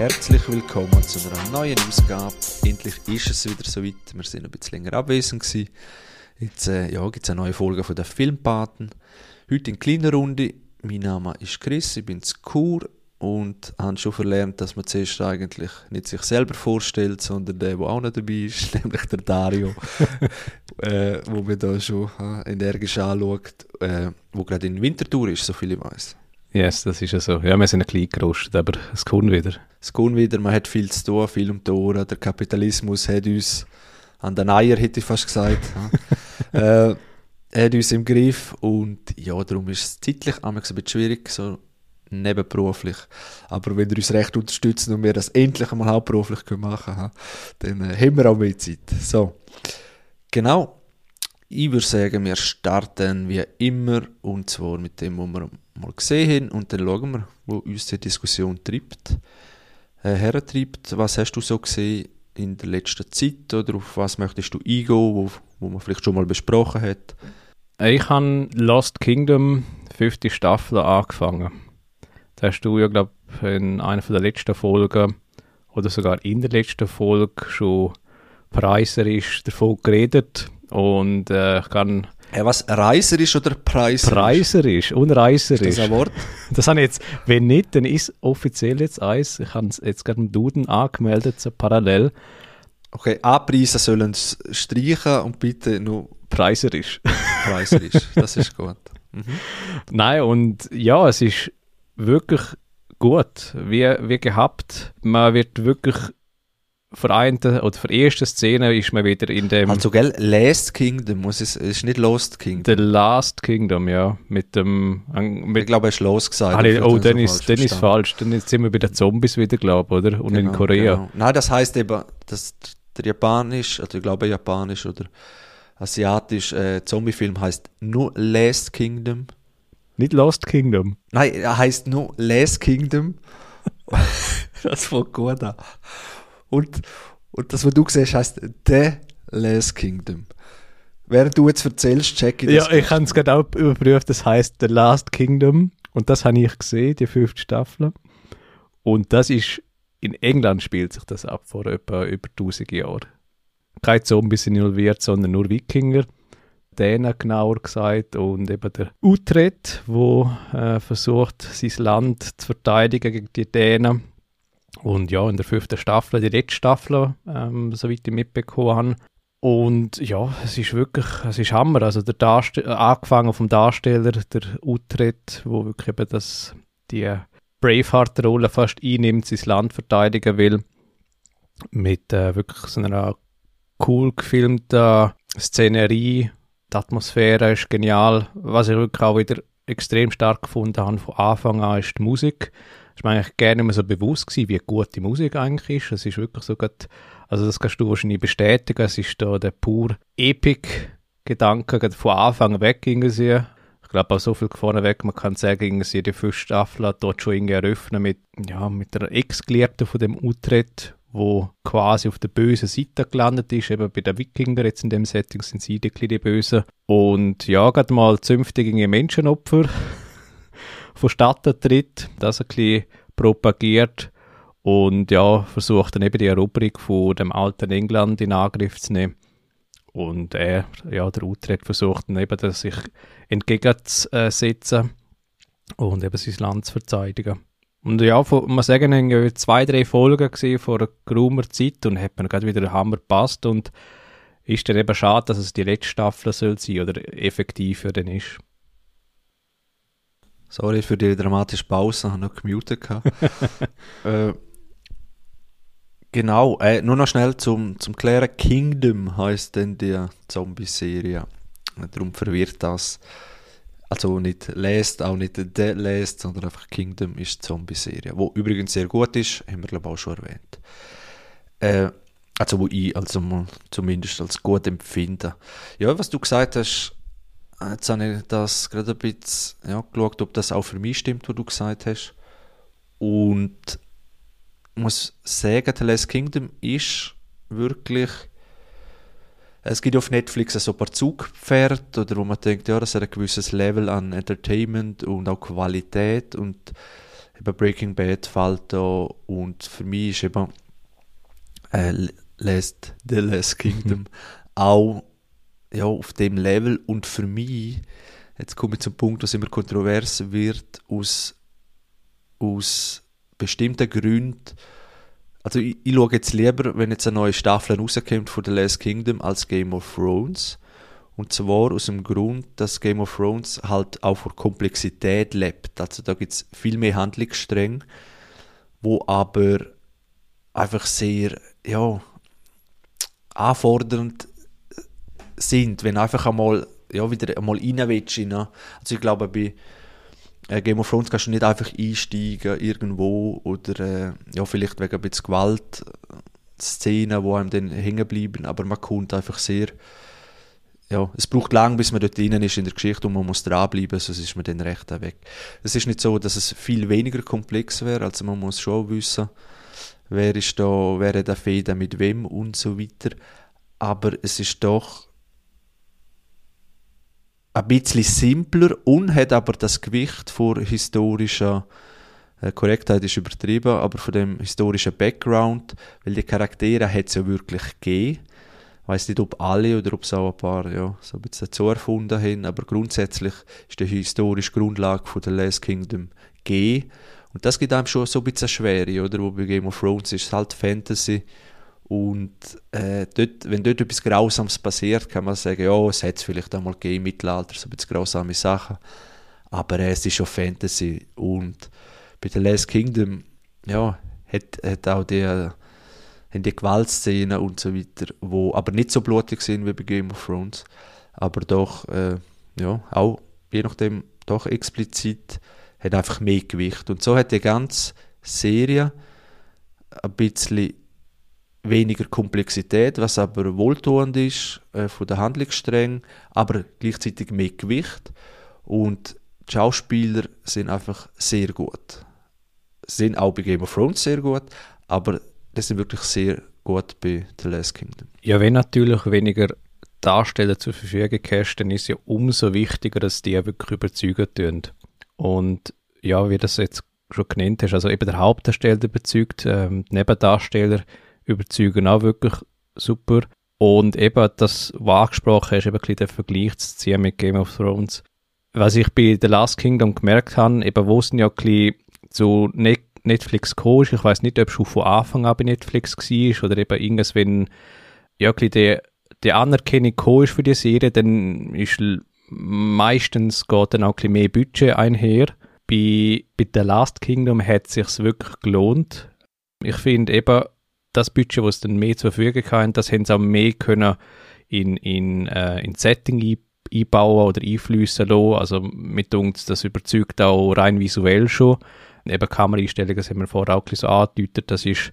herzlich willkommen zu einer neuen Ausgabe. Endlich ist es wieder soweit. Wir sind ein bisschen länger abwesend gewesen. Jetzt äh, ja, gibt es eine neue Folge von der Filmpaten. Heute in kleiner Runde. Mein Name ist Chris, ich bin zu Kur und habe schon verlernt, dass man zuerst eigentlich nicht sich selber vorstellt, sondern der, der auch noch dabei ist, nämlich der Dario, äh, wo mir da schon äh, energisch anschaut, äh, wo gerade in Winterthur ist, so viel ich weiß. Yes, das ist ja so. Ja, wir sind ein bisschen gerostet, aber es kommt wieder. Es kommt wieder, man hat viel zu tun, viel um die Ohren. Der Kapitalismus hat uns an den Eier, hätte ich fast gesagt. äh, hat uns im Griff und ja, darum ist es zeitlich ein bisschen schwierig, so nebenberuflich. Aber wenn ihr uns recht unterstützt und wir das endlich einmal hauptberuflich machen können, dann äh, haben wir auch mehr Zeit. So, genau. Ich würde sagen, wir starten wie immer und zwar mit dem, was wir mal gesehen haben und dann schauen wir, wo uns die Diskussion treibt, äh, hertreibt. Was hast du so gesehen in der letzten Zeit oder auf was möchtest du eingehen, wo, wo man vielleicht schon mal besprochen hat? Ich habe Lost Kingdom 50 Staffeln angefangen. Da hast du ja, glaube in einer der letzten Folgen oder sogar in der letzten Folge schon preiserisch davon geredet und äh, ich kann Hey, was, reiserisch oder preiserisch? Preiserisch und reiserisch. Ist das ein Wort? Das habe ich jetzt, wenn nicht, dann ist offiziell jetzt eins. Ich habe es jetzt gerade im Duden angemeldet, so parallel. Okay, Anpreise sollen es streichen und bitte nur Preiserisch. preiserisch. das ist gut. Mhm. Nein, und ja, es ist wirklich gut, wie, wie gehabt. Man wird wirklich vereint oder für erste Szene ist man wieder in dem. Also, gell, Last Kingdom, muss es, ist nicht Lost Kingdom. The Last Kingdom, ja. Mit dem. Mit, ich glaube, er ist Los gesagt. Ah, oh, dann, ist, dann ist falsch. Dann sind wir bei den Zombies wieder, glaube ich, oder? Und genau, in Korea. Genau. Nein, das heißt eben, dass der japanisch, also ich glaube japanisch oder asiatisch äh, Zombie-Film heißt nur Last Kingdom. Nicht Lost Kingdom. Nein, er heißt nur Last Kingdom. das fängt gut an. Und, und das, was du siehst, heißt The Last Kingdom. Während du jetzt erzählst, check ich das. Ja, ich habe es gerade auch überprüft, das heißt The Last Kingdom. Und das habe ich gesehen, die fünfte Staffel. Und das ist, in England spielt sich das ab vor etwa über 1000 Jahren. Keine Zombies sind involviert, sondern nur Wikinger. Dänen genauer gesagt und eben der Utrecht, wo äh, versucht, sein Land zu verteidigen gegen die Dänen. Und ja, in der fünften Staffel, die letzte Staffel, ähm, soweit ich mitbekommen habe. Und ja, es ist wirklich, es ist Hammer. Also der Darstell angefangen vom Darsteller, der Utrecht, wo wirklich eben das, die Braveheart-Rolle fast einnimmt, sein Land verteidigen will. Mit äh, wirklich so einer cool gefilmten Szenerie. Die Atmosphäre ist genial. Was ich wirklich auch wieder extrem stark gefunden habe von Anfang an, ist die Musik ist mir eigentlich gerne immer so bewusst gewesen, wie gut die Musik eigentlich ist. Es ist wirklich so gut, also das kannst du wahrscheinlich bestätigen, es ist da der pur Epic-Gedanke von Anfang weg irgendwie. Ich glaube auch so viel vorneweg, man kann sagen, irgendwie die fünfte Staffel hat dort schon irgendwie eröffnet mit, ja, mit der Ex-Geliebten von dem Utrecht, wo quasi auf der bösen Seite gelandet ist, eben bei den Wikinger jetzt in dem Setting sind sie die, die Bösen. Und ja, gerade mal zünftige Menschenopfer vonstatten tritt, das ein bisschen propagiert und ja, versucht dann eben die Eroberung von dem alten England in Angriff zu nehmen. Und er, ja, der Utrecht versucht dann eben, das sich entgegenzusetzen und eben sein Land zu verteidigen. Und ja, von, man sagen, ich zwei, drei Folgen gesehen vor einer geraumer Zeit und hat mir gerade wieder der Hammer gepasst und ist dann eben schade, dass es die letzte Staffel soll sein oder effektiver dann ist. Sorry für die dramatische Pause, ich habe noch gemutet. äh, genau, äh, nur noch schnell zum, zum Klären. Kingdom heißt denn die Zombie-Serie. Darum verwirrt das. Also nicht Last, auch nicht The Last, sondern einfach Kingdom ist die Zombie-Serie. Wo übrigens sehr gut ist, haben wir glaube ich auch schon erwähnt. Äh, also wo ich also mal zumindest als gut empfinde. Ja, was du gesagt hast, Jetzt habe ich das gerade ein bisschen ja, geschaut, ob das auch für mich stimmt, was du gesagt hast. Und ich muss sagen, The Last Kingdom ist wirklich. Es gibt auf Netflix so ein paar Zugpferde, oder wo man denkt, ja, das hat ein gewisses Level an Entertainment und auch Qualität. Und eben Breaking Bad fällt da und für mich ist eben äh, Last, The Last Kingdom auch ja, auf dem Level und für mich, jetzt komme ich zum Punkt, was immer kontrovers wird, aus, aus bestimmten Gründen, also ich, ich schaue jetzt lieber, wenn jetzt eine neue Staffel rauskommt von The Last Kingdom als Game of Thrones. Und zwar aus dem Grund, dass Game of Thrones halt auch vor Komplexität lebt. Also da gibt es viel mehr Handlungsstränge, wo aber einfach sehr, ja, anfordernd sind, wenn einfach einmal, ja, wieder einmal rein willst. Ne? Also ich glaube, bei äh, Game of Thrones kannst du nicht einfach einsteigen irgendwo oder äh, ja, vielleicht wegen ein bisschen Gewalt, Szenen, die einem dann hängen bleiben, aber man kommt einfach sehr ja, es braucht lang, bis man dort drin ist in der Geschichte und man muss dranbleiben, sonst ist man dann recht weg. Es ist nicht so, dass es viel weniger komplex wäre, also man muss schon wissen, wer ist da, wer hat der Fäden mit wem und so weiter. Aber es ist doch ein bisschen simpler und hat aber das Gewicht vor historischer äh, Korrektheit ist übertrieben, aber von dem historischen Background, weil die Charaktere hat es ja wirklich gegeben. Ich weiß nicht, ob alle oder ob es auch ein paar ja, so ein bisschen dazu erfunden haben, aber grundsätzlich ist die historische Grundlage von The Last Kingdom gegeben. Und das gibt einem schon so ein bisschen Schwere, oder? Wo bei Game of Thrones ist es halt Fantasy und äh, dort, wenn dort etwas Grausames passiert, kann man sagen, ja, es hat es vielleicht einmal gegeben im Mittelalter, so bisschen grausame Sachen. Aber äh, es ist schon Fantasy. Und bei The Last Kingdom, ja, hat, hat auch die, haben die Gewaltszenen und so weiter, wo aber nicht so blutig sind wie bei Game of Thrones, aber doch, äh, ja, auch je nachdem, doch explizit, hat einfach mehr Gewicht. Und so hat die ganze Serie ein bisschen weniger Komplexität, was aber wohltuend ist äh, von der Handlungsstränge, aber gleichzeitig mehr Gewicht und die Schauspieler sind einfach sehr gut. Sind auch bei Game of Thrones sehr gut, aber das sind wirklich sehr gut bei The Last Kingdom. Ja, wenn natürlich weniger Darsteller zur Verfügung hast, dann ist ja umso wichtiger, dass die wirklich überzeugen tun. Und ja, wie das jetzt schon genannt hast, also eben der Hauptdarsteller überzeugt, ähm, Nebendarsteller überzeugen auch wirklich super. Und eben das, was angesprochen hast, eben den Vergleich zu ziehen mit Game of Thrones. Was ich bei The Last Kingdom gemerkt habe, eben wo es ja zu Netflix gekommen ist, ich weiß nicht, ob es schon von Anfang an bei Netflix war oder eben irgendwas, wenn ja, die, die Anerkennung gekommen ist für die Serie, dann ist meistens geht dann auch mehr Budget einher. Bei, bei The Last Kingdom hat es sich wirklich gelohnt. Ich finde eben, das Budget, was dann mehr zur Verfügung haben, das haben sie auch mehr können in, in, äh, in Setting einbauen oder einfließen lassen. Also mit uns, das überzeugt auch rein visuell schon. Eben Kameraeinstellungen, das haben wir vorher auch so angedeutet, das ist,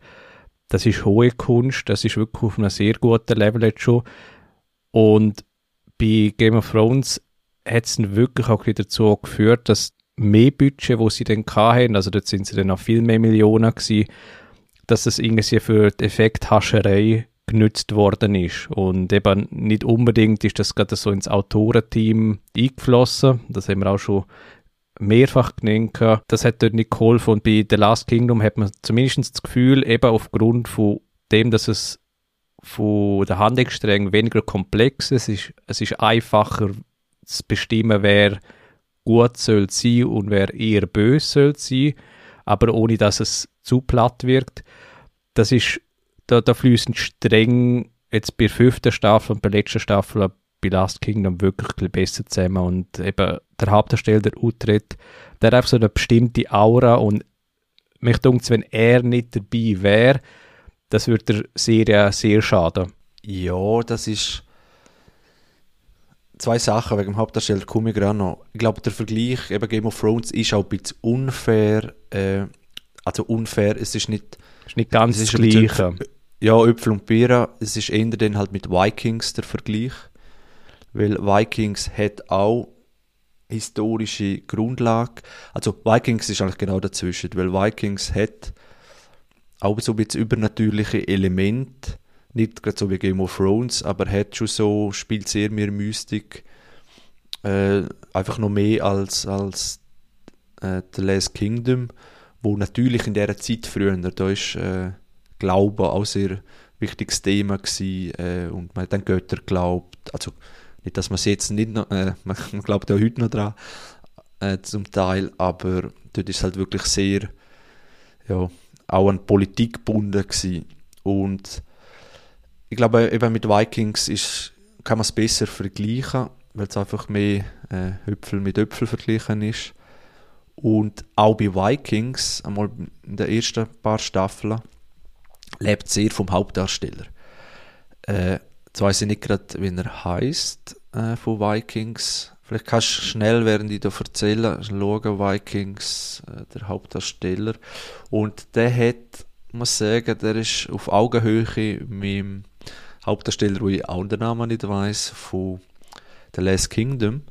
das ist hohe Kunst, das ist wirklich auf einem sehr guten Level jetzt schon. Und bei Game of Thrones hat es wirklich auch dazu geführt, dass mehr Budget, wo sie dann hatten, also dort sind sie dann noch viel mehr Millionen gewesen, dass es irgendwie für die Effekthascherei genützt worden ist. Und eben nicht unbedingt ist das gerade so ins Autorenteam eingeflossen. Das haben wir auch schon mehrfach genannt. Das hat dort nicht geholfen. Und bei The Last Kingdom hat man zumindest das Gefühl, eben aufgrund von dem, dass es von der Handlungsstränge weniger komplex ist, es ist, es ist einfacher zu bestimmen, wer gut soll sein und wer eher böse soll sein, aber ohne dass es zu platt wirkt. Das ist, da, da fließen streng jetzt bei der fünften Staffel und bei der letzten Staffel bei Last Kingdom wirklich ein besser zusammen und eben der Hauptdarsteller, der Utrecht, der hat einfach so eine bestimmte Aura und mich denkt, wenn er nicht dabei wäre, das würde der Serie sehr schaden. Ja, das ist zwei Sachen wegen dem Hauptdarsteller komme ich gerade noch. Ich glaube, der Vergleich eben Game of Thrones ist auch ein bisschen unfair. Äh, also unfair, es ist nicht... Es ist nicht ganz das Gleiche. Ja, Äpfel und Bier. Es ist eher dann halt mit Vikings der Vergleich. Weil Vikings hat auch historische Grundlage. Also Vikings ist eigentlich genau dazwischen, weil Vikings hat auch so ein bisschen übernatürliche Elemente nicht gerade so wie Game of Thrones, aber hat schon so, spielt sehr mehr Mystik. Äh, einfach noch mehr als, als äh, The Last Kingdom. wo natürlich in dieser Zeit früher, da ist äh, Glaube auch sehr wichtiges Thema gewesen, äh, und man hat an Götter glaubt, also nicht, dass man es jetzt nicht noch, äh, man glaubt ja heute noch dran, äh, zum Teil, aber dort ist halt wirklich sehr, ja, auch an Politik gebunden gewesen. Und ich glaube, eben mit Vikings ist, kann man es besser vergleichen, weil es einfach mehr äh, Hüpfel mit Äpfel vergleichen ist. Und auch bei Vikings, einmal in den ersten paar Staffeln, lebt sehr vom Hauptdarsteller. Äh, jetzt weiß ich nicht gerade, wie er heißt äh, von Vikings. Vielleicht kannst du schnell, während ich da erzähle, schauen, Vikings, äh, der Hauptdarsteller. Und der hat, muss sagen, der ist auf Augenhöhe mit dem Hauptdarsteller, wo ich auch den Namen nicht weiß, von The Last Kingdom,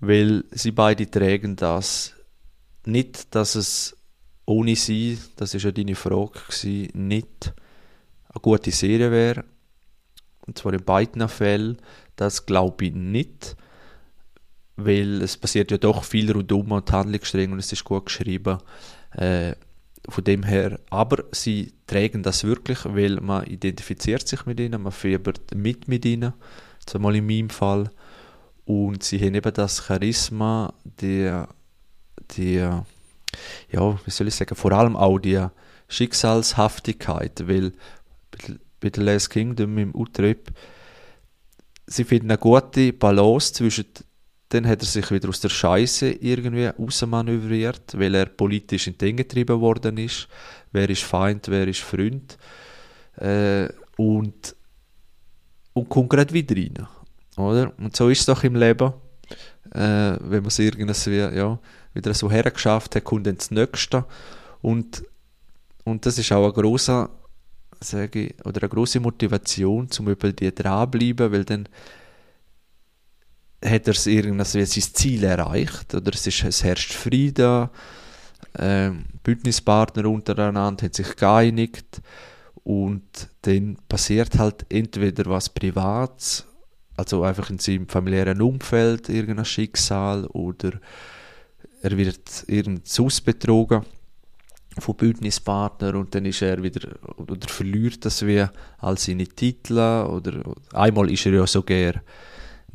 weil sie beide tragen das nicht, dass es ohne sie, das ist ja deine Frage, gewesen, nicht eine gute Serie wäre. Und zwar in beiden Fällen, das glaube ich nicht weil es passiert ja doch viel rundum und Handlungsstränge und es ist gut geschrieben. Äh, von dem her, aber sie tragen das wirklich, weil man identifiziert sich mit ihnen, man fiebert mit mit ihnen, zumal in meinem Fall. Und sie haben eben das Charisma, die, die, ja, wie soll ich sagen, vor allem auch die Schicksalshaftigkeit, weil bei The Last Kingdom im Utrip, sie finden eine gute Balance zwischen dann hat er sich wieder aus der Scheiße irgendwie rausmanövriert, weil er politisch in den getrieben worden ist. Wer ist Feind, wer ist Freund. Äh, und, und kommt gerade wieder rein. Oder? Und so ist es doch im Leben. Äh, wenn man es irgendwie ja, wieder so hergeschafft hat, kommt dann das Nächste. Und, und das ist auch eine große, sage ich, oder eine große Motivation, zum über die dranbleiben, weil dann hat er sein Ziel erreicht oder es, ist, es herrscht Frieden, ähm, Bündnispartner untereinander haben sich geeinigt und dann passiert halt entweder was Privates, also einfach in seinem familiären Umfeld irgendein Schicksal oder er wird irgendwas betrogen von Bündnispartner und dann ist er wieder oder verliert das wie all seine Titel oder einmal ist er ja sogar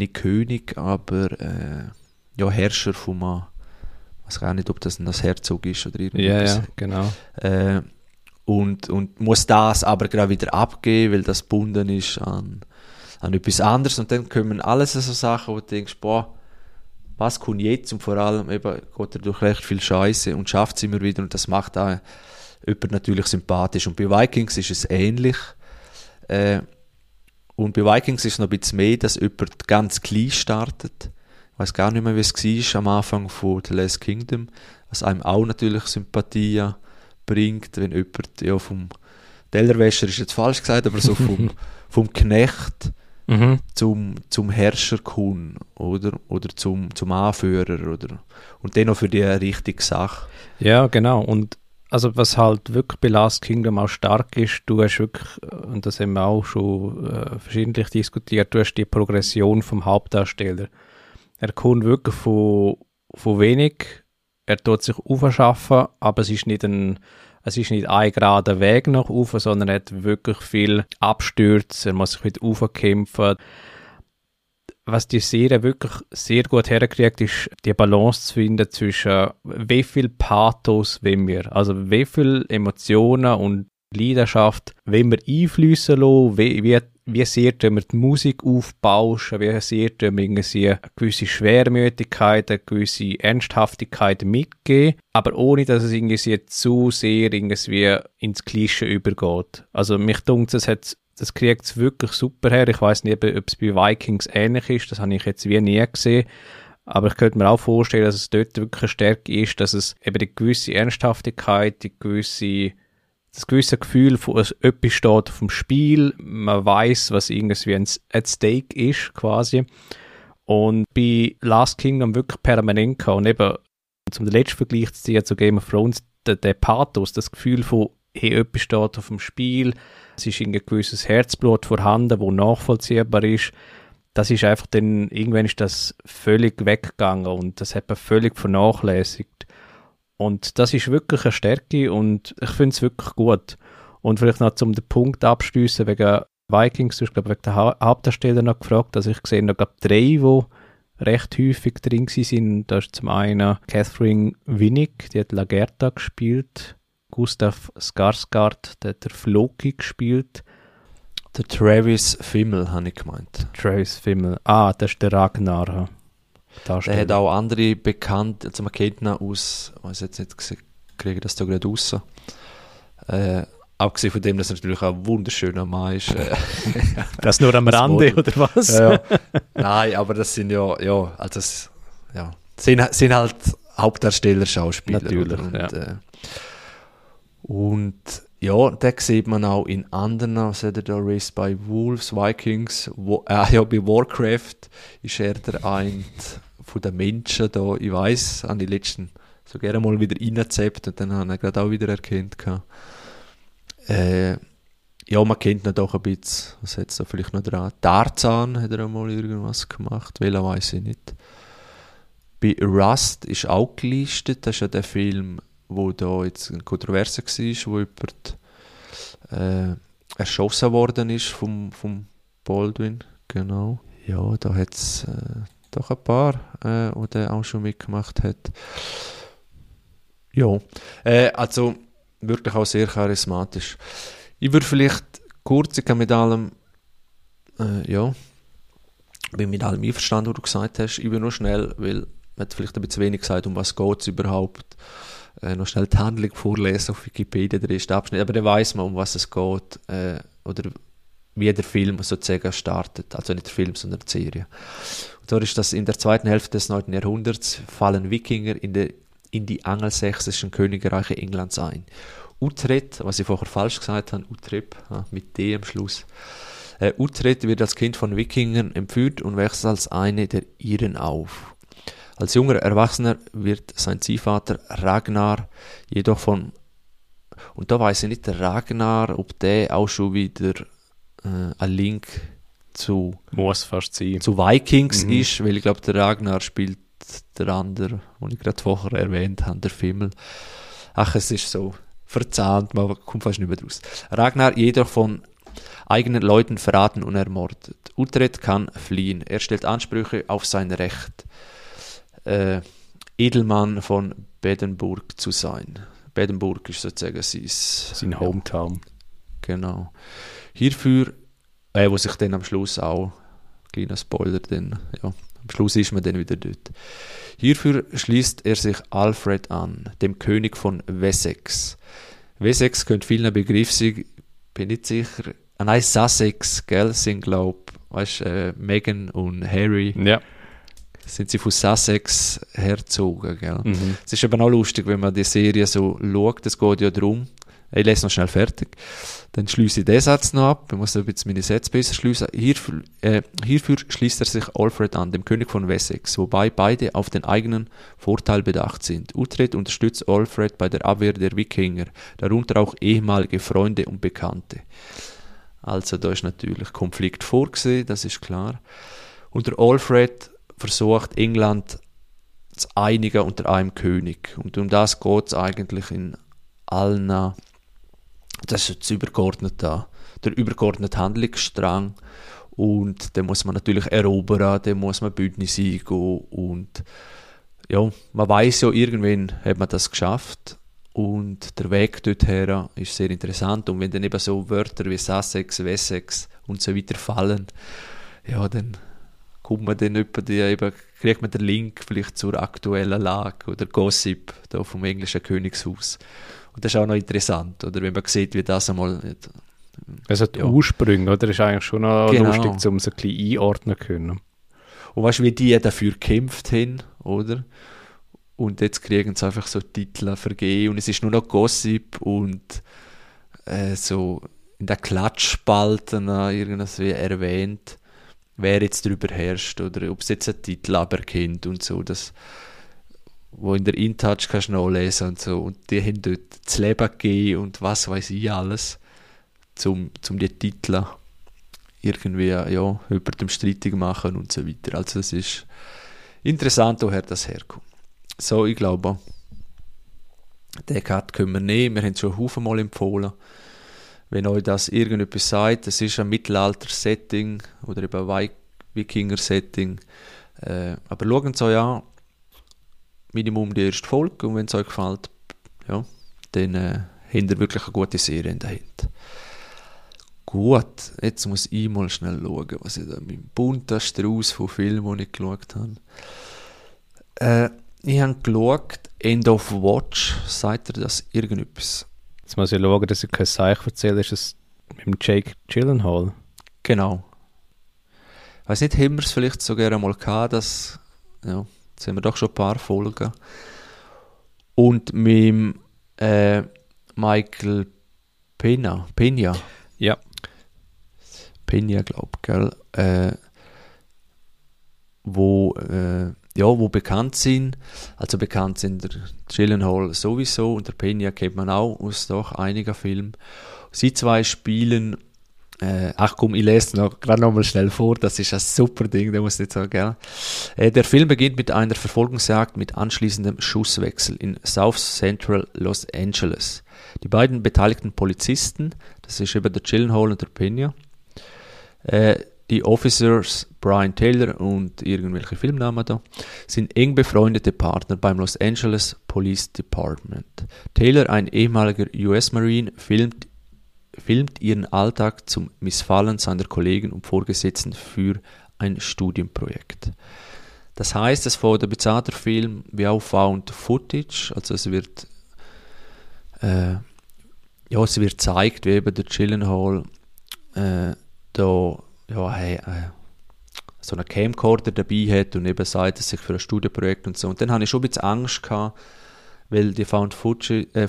nicht König, aber äh, ja, Herrscher von einem, ich weiß gar nicht, ob das ein Herzog ist oder irgendwas. Ja, ja, genau. Äh, und, und muss das aber gerade wieder abgeben, weil das gebunden ist an, an etwas anderes. Und dann kommen alles so Sachen, wo du denkst, boah, was kommt jetzt? Und vor allem eben geht er durch recht viel Scheiße und schafft es immer wieder. Und das macht auch jemand natürlich sympathisch. Und bei Vikings ist es ähnlich. Äh, und bei Vikings ist es noch ein bisschen mehr, dass jemand ganz klein startet. Ich weiß gar nicht mehr, wie es war am Anfang von The Last Kingdom, was einem auch natürlich Sympathie bringt, wenn jemand ja, vom Tellerwäscher ist jetzt falsch gesagt, aber so vom, vom Knecht mhm. zum, zum Herrscher kommt, oder? Oder zum, zum Anführer, oder? Und dann noch für die richtige Sache. Ja, genau. Und also was halt wirklich bei Last Kingdom auch stark ist, du hast wirklich, und das haben wir auch schon äh, verschiedentlich diskutiert, du hast die Progression vom Hauptdarsteller. Er kommt wirklich von, von wenig, er tut sich aufschaffen, aber es ist nicht ein, es ist nicht ein gerader Weg nach oben, sondern er hat wirklich viel Abstürze, er muss sich wieder aufkämpfen was die Serie wirklich sehr gut herkriegt, ist die Balance zu finden zwischen wie viel Pathos wollen wir, also wie viel Emotionen und Leidenschaft wollen wir einfließen lassen, wie, wie, wie sehr wir die Musik aufbauschen, wie sehr wir irgendwie eine gewisse Schwermütigkeit, eine gewisse Ernsthaftigkeit mitgeben, aber ohne, dass es irgendwie zu sehr irgendwie ins Klischee übergeht. Also mich dunkt es hat das kriegt es wirklich super her. Ich weiß nicht, ob es bei Vikings ähnlich ist, das habe ich jetzt wie nie gesehen. Aber ich könnte mir auch vorstellen, dass es dort wirklich eine Stärke ist, dass es eben die gewisse Ernsthaftigkeit, die gewisse, das gewisse Gefühl von etwas steht vom Spiel. Man weiß, was irgendwie at stake ist, quasi. Und bei Last Kingdom wirklich permanent kann. Und eben, zum letzten Vergleich zu Game of Thrones, der, der Pathos, das Gefühl von, hey, etwas steht auf dem Spiel, es ist ein gewisses Herzblut vorhanden, wo nachvollziehbar ist. Das ist einfach dann, irgendwann ist das völlig weggegangen und das hat man völlig vernachlässigt. Und das ist wirklich eine Stärke und ich finde es wirklich gut. Und vielleicht noch zum Punkt abschließen wegen Vikings, du hast glaube wegen der ha Hauptdarsteller noch gefragt, also ich sehe noch drei, die recht häufig drin sind. Da ist zum einen Catherine Winnick, die hat Lagerta gespielt, Gustav Skarsgård, der hat der Floki gespielt. Der Travis Fimmel, habe ich gemeint. Travis Fimmel, ah, das ist der Ragnar. Der hat auch andere bekannt, also man kennt ihn aus, ich weiß jetzt nicht, kriege das da gerade raus. Äh, abgesehen von dem, dass er natürlich auch ein wunderschöner Mann ist. Äh, das nur am Rande, oder was? Ja, Nein, aber das sind ja, ja, also das, ja, sind, sind halt Hauptdarsteller, Schauspieler. Natürlich, und, ja. Äh, und ja, den sieht man auch in anderen, was hat er da, Race by Wolves, Vikings, wo, äh, ja, bei Warcraft ist er der ein von den Menschen da, ich weiß, an die letzten so gerne mal wieder reingezappt und dann habe ich gerade auch wieder erkannt. Äh, ja, man kennt ihn doch ein bisschen, was hat es da vielleicht noch dran? Tarzan hat er mal irgendwas gemacht, welcher weiß ich nicht. Bei Rust ist auch gelistet, das ist ja der Film, wo da jetzt eine Kontroverse war, wo jemand äh, erschossen worden ist vom, vom Baldwin, genau. Ja, da hat es äh, doch ein paar, äh, die der auch schon mitgemacht hat. Ja, äh, also wirklich auch sehr charismatisch. Ich würde vielleicht kurz, ich kann mit allem, äh, ja, bin mit allem einverstanden, was du gesagt hast. Ich bin nur schnell, weil man hat vielleicht ein bisschen wenig gesagt, um was geht es überhaupt. Äh, noch schnell die Handlung vorlesen auf Wikipedia, der erste Abschnitt. Aber dann weiß man, um was es geht. Äh, oder wie der Film sozusagen startet. Also nicht der Film, sondern die Serie. Und da ist das in der zweiten Hälfte des 9. Jahrhunderts fallen Wikinger in, der, in die angelsächsischen Königreiche Englands ein. Utrecht, was ich vorher falsch gesagt habe, Utrecht, mit D am Schluss. Äh, Utrecht wird als Kind von Wikingern entführt und wächst als eine der Iren auf. Als junger Erwachsener wird sein Ziehvater Ragnar jedoch von und da weiß ich nicht, Ragnar, ob der auch schon wieder äh, ein Link zu, Muss fast sein. zu Vikings Mhm. ist, weil ich glaube, der Ragnar spielt der andere, den ich gerade vorher erwähnt habe, der Fimmel. Ach, es ist so verzahnt, man kommt fast nicht mehr draus. Ragnar jedoch von eigenen Leuten verraten und ermordet. Utrecht kann fliehen. Er stellt Ansprüche auf sein Recht, äh, Edelmann von Bedenburg zu sein. Bedenburg ist sozusagen sein, Sein Hometown. Genau. Hierfür, äh, wo sich dann am Schluss auch, kleiner Spoiler, dann, ja, am Schluss ist man dann wieder dort. Hierfür schließt er sich Alfred an, dem König von Wessex. Wessex könnte vielen ein Begriff sein, bin nicht sicher. Ah nein, Sussex, gell, sind glaub, weißt, äh, Meghan und Harry, Ja. Sind sie von Sussex herzogen, gell. Mhm. Es ist eben auch lustig, wenn man die Serie so schaut, es geht ja darum, ich lese noch schnell fertig, dann schließe ich den Satz noch ab, ich muss ein bisschen meine Sätze besser schließen. Hierfür, äh, hierfür schließt er sich Alfred an, dem König von Wessex, wobei beide auf den eigenen Vorteil bedacht sind. Utrecht unterstützt Alfred bei der Abwehr der Wikinger, darunter auch ehemalige Freunde und Bekannte. Also da ist natürlich Konflikt vorgesehen, das ist klar. Und der Alfred versucht England zu einigen unter einem König. Und um das geht es eigentlich in allen, das ist das übergeordnete, der übergeordnete Handlungsstrang. Und den muss man natürlich erobern, den muss man Bündnis eingehen. Und ja, man weiß ja, irgendwann hat man das geschafft. Und der Weg dorthin ist sehr interessant. Und wenn dann eben so Wörter wie Sussex, Wessex und so weiter fallen, ja, dann kommt man dann etwa die, eben, kriegt man den Link vielleicht zur aktuellen Lage oder Gossip da vom englischen Königshaus. Und das ist auch noch interessant, oder wenn man sieht, wie das einmal. Also die Ja. Ursprünge, oder? ist eigentlich schon noch Genau. lustig, um es ein bisschen einordnen können. Und weißt du, wie die dafür gekämpft haben, oder? Und jetzt kriegen sie einfach so Titel vergeben und es ist nur noch Gossip und äh, so in der Klatschspalten äh, irgendwas wie erwähnt, wer jetzt darüber herrscht oder ob es jetzt einen Titel aberkennt und so, das wo in der InTouch kannst du nachlesen und so und die haben dort das Leben gegeben und was weiß ich alles, zum, zum die Titel irgendwie ja, jemandem streitig machen und so weiter. Also es ist interessant, woher das herkommt. So, ich glaube, Den Cut können wir nehmen, wir haben es schon Haufen mal empfohlen. Wenn euch das irgendetwas sagt, das ist ein Mittelalter-Setting oder eben ein Wikinger-Setting. Äh, aber schaut es euch an, Minimum die erste Folge und wenn es euch gefällt, ja, dann äh, habt ihr wirklich eine gute Serie dahinter. Gut, jetzt muss ich mal schnell schauen, was ich da mit dem bunten Strauß von Filmen, die ich geschaut habe. Äh, ich habe geschaut, End of Watch, sagt ihr das irgendetwas? Jetzt muss ich schauen, dass ich kein Seich erzähle, ist es mit dem Jake Gyllenhaal? Genau. Ich weiß nicht, haben wir es vielleicht sogar einmal gehabt, dass, ja, jetzt haben wir doch schon ein paar Folgen. Und mit dem, äh, Michael Pena, Pena, Ja. Pena, glaube ich, gell? Äh, wo, äh, ja, wo bekannt sind. Also bekannt sind der Gyllenhaal sowieso und der Pena kennt man auch aus doch einiger Filmen. Sie zwei spielen, äh, ach komm, ich lese noch gerade noch mal schnell vor, das ist ein super Ding, der muss nicht sagen, gell? Äh, der Film beginnt mit einer Verfolgungsjagd mit anschließendem Schusswechsel in South Central Los Angeles. Die beiden beteiligten Polizisten, das ist eben der Gyllenhaal und der Pena, äh, die Officers Brian Taylor und irgendwelche Filmnamen da sind eng befreundete Partner beim Los Angeles Police Department. Taylor, ein ehemaliger US Marine, filmt, filmt ihren Alltag zum Missfallen seiner Kollegen und Vorgesetzten für ein Studienprojekt. Das heißt, es fängt ein bezahter Film wie auch Found Footage, also es wird äh, ja, es wird gezeigt, wie eben der Gyllenhaal äh, da ja, hey, äh, so einen Camcorder dabei hat und eben sagt, dass sich für ein Studienprojekt und so. Und dann hatte ich schon ein bisschen Angst gehabt, weil die Found Footage, äh,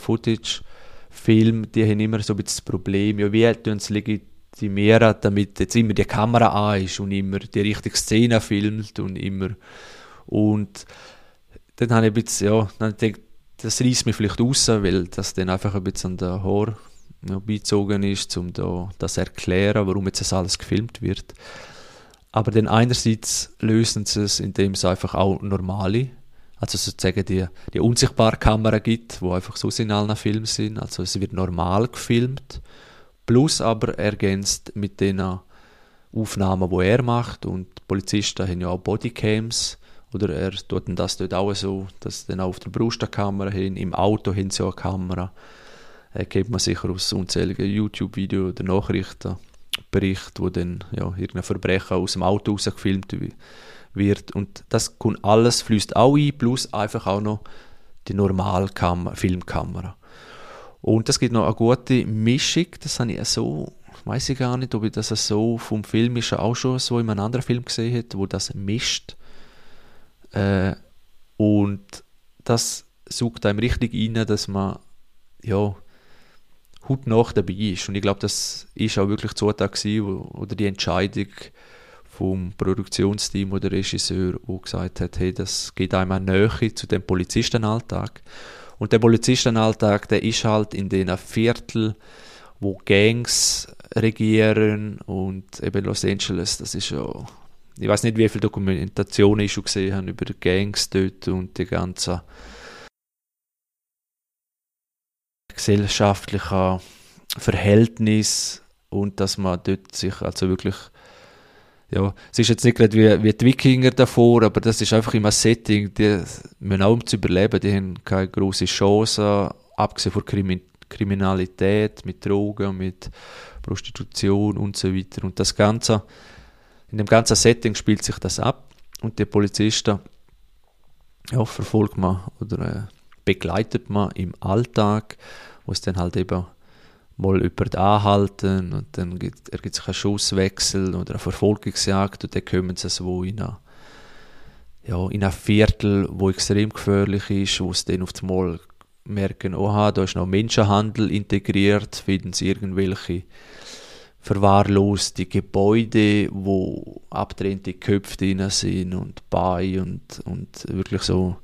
die haben immer so ein bisschen das Problem, ja, wie tun sie legitimieren, damit jetzt immer die Kamera an ist und immer die richtige Szene filmt und immer und dann habe ich ein bisschen, ja, dann denke das reißt mich vielleicht raus, weil das dann einfach ein bisschen an der Haar ja, beizogen ist, um da das zu erklären, warum jetzt das alles gefilmt wird. Aber dann einerseits lösen sie es, indem es einfach auch normale, also sozusagen die, die unsichtbare Kamera gibt, wo einfach so in allen Filmen sind. Also es wird normal gefilmt, plus aber ergänzt mit den Aufnahmen, wo er macht und die Polizisten haben ja auch Bodycams oder er tut das dort auch so, dass dann auch auf der Brust eine Kamera hin, im Auto hin so eine Kamera äh, kennt man sicher aus unzähligen YouTube-Videos oder Nachrichtenberichten, wo dann ja, irgendein Verbrechen aus dem Auto rausgefilmt wird. Und das kommt alles, fließt auch ein, plus einfach auch noch die normale Kam Filmkamera. Und das gibt noch eine gute Mischung, das habe ich so, weiß ich gar nicht, ob ich das so vom Film ist auch schon so in einem anderen Film gesehen habe, wo das mischt. Äh, und das sucht einem richtig rein, dass man ja, hautnah dabei ist. Und ich glaube, das ist auch wirklich Zutag gewesen, oder die Entscheidung vom Produktionsteam oder Regisseur, wo gesagt hat, hey, das geht einem eine Nähe zu dem Polizistenalltag. Und der Polizistenalltag, der ist halt in den Viertel, wo Gangs regieren und eben Los Angeles, das ist ja, ich weiß nicht, wie viele Dokumentationen ich schon gesehen habe über Gangs dort und die ganzen gesellschaftlichen Verhältnis und dass man dort sich also wirklich ja, es ist jetzt nicht gerade wie, wie die Wikinger davor, aber das ist einfach immer ein Setting, die müssen auch um zu überleben, die haben keine große Chance, abgesehen von Krimi Kriminalität, mit Drogen, mit Prostitution und so weiter. Und das Ganze, in dem ganzen Setting spielt sich das ab und die Polizisten ja, verfolgt man oder äh, begleitet man im Alltag, wo es dann halt eben mal über anhalten und dann gibt, ergibt sich ein Schusswechsel oder eine Verfolgungsjagd und dann kommen sie so in ein, ja, in ein Viertel, wo extrem gefährlich ist, wo sie dann auf einmal merken, oha, da ist noch Menschenhandel integriert, finden sie irgendwelche verwahrloste Gebäude, wo abtrennte Köpfe drin sind und bei und, und wirklich so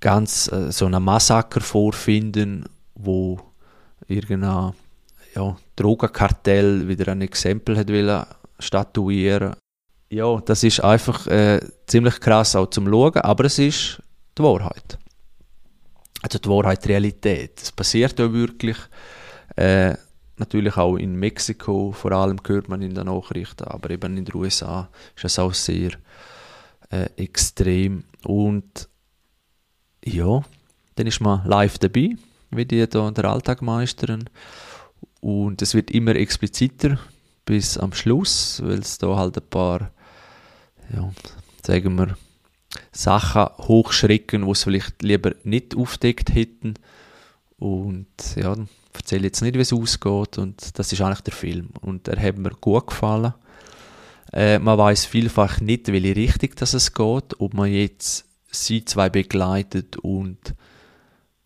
ganz äh, so ein Massaker vorfinden, wo irgendein ja, Drogenkartell wieder ein Exempel hat wollen statuieren. Ja, das ist einfach äh, ziemlich krass auch zum Schauen, aber es ist die Wahrheit. also die Wahrheit, die Realität. Es passiert ja wirklich. Äh, natürlich auch in Mexiko, vor allem hört man in den Nachrichten, aber eben in den USA ist es auch sehr äh, extrem. Und ja, dann ist man live dabei, wie die da den Alltag meistern. Und es wird immer expliziter bis am Schluss, weil es da halt ein paar, ja, sagen wir, Sachen hochschrecken, die sie vielleicht lieber nicht aufdeckt hätten. Und ja, erzähle jetzt nicht, wie es ausgeht. Und das ist eigentlich der Film. Und er hat mir gut gefallen. Äh, man weiß vielfach nicht, welche Richtung das es geht, ob man jetzt sie zwei begleitet und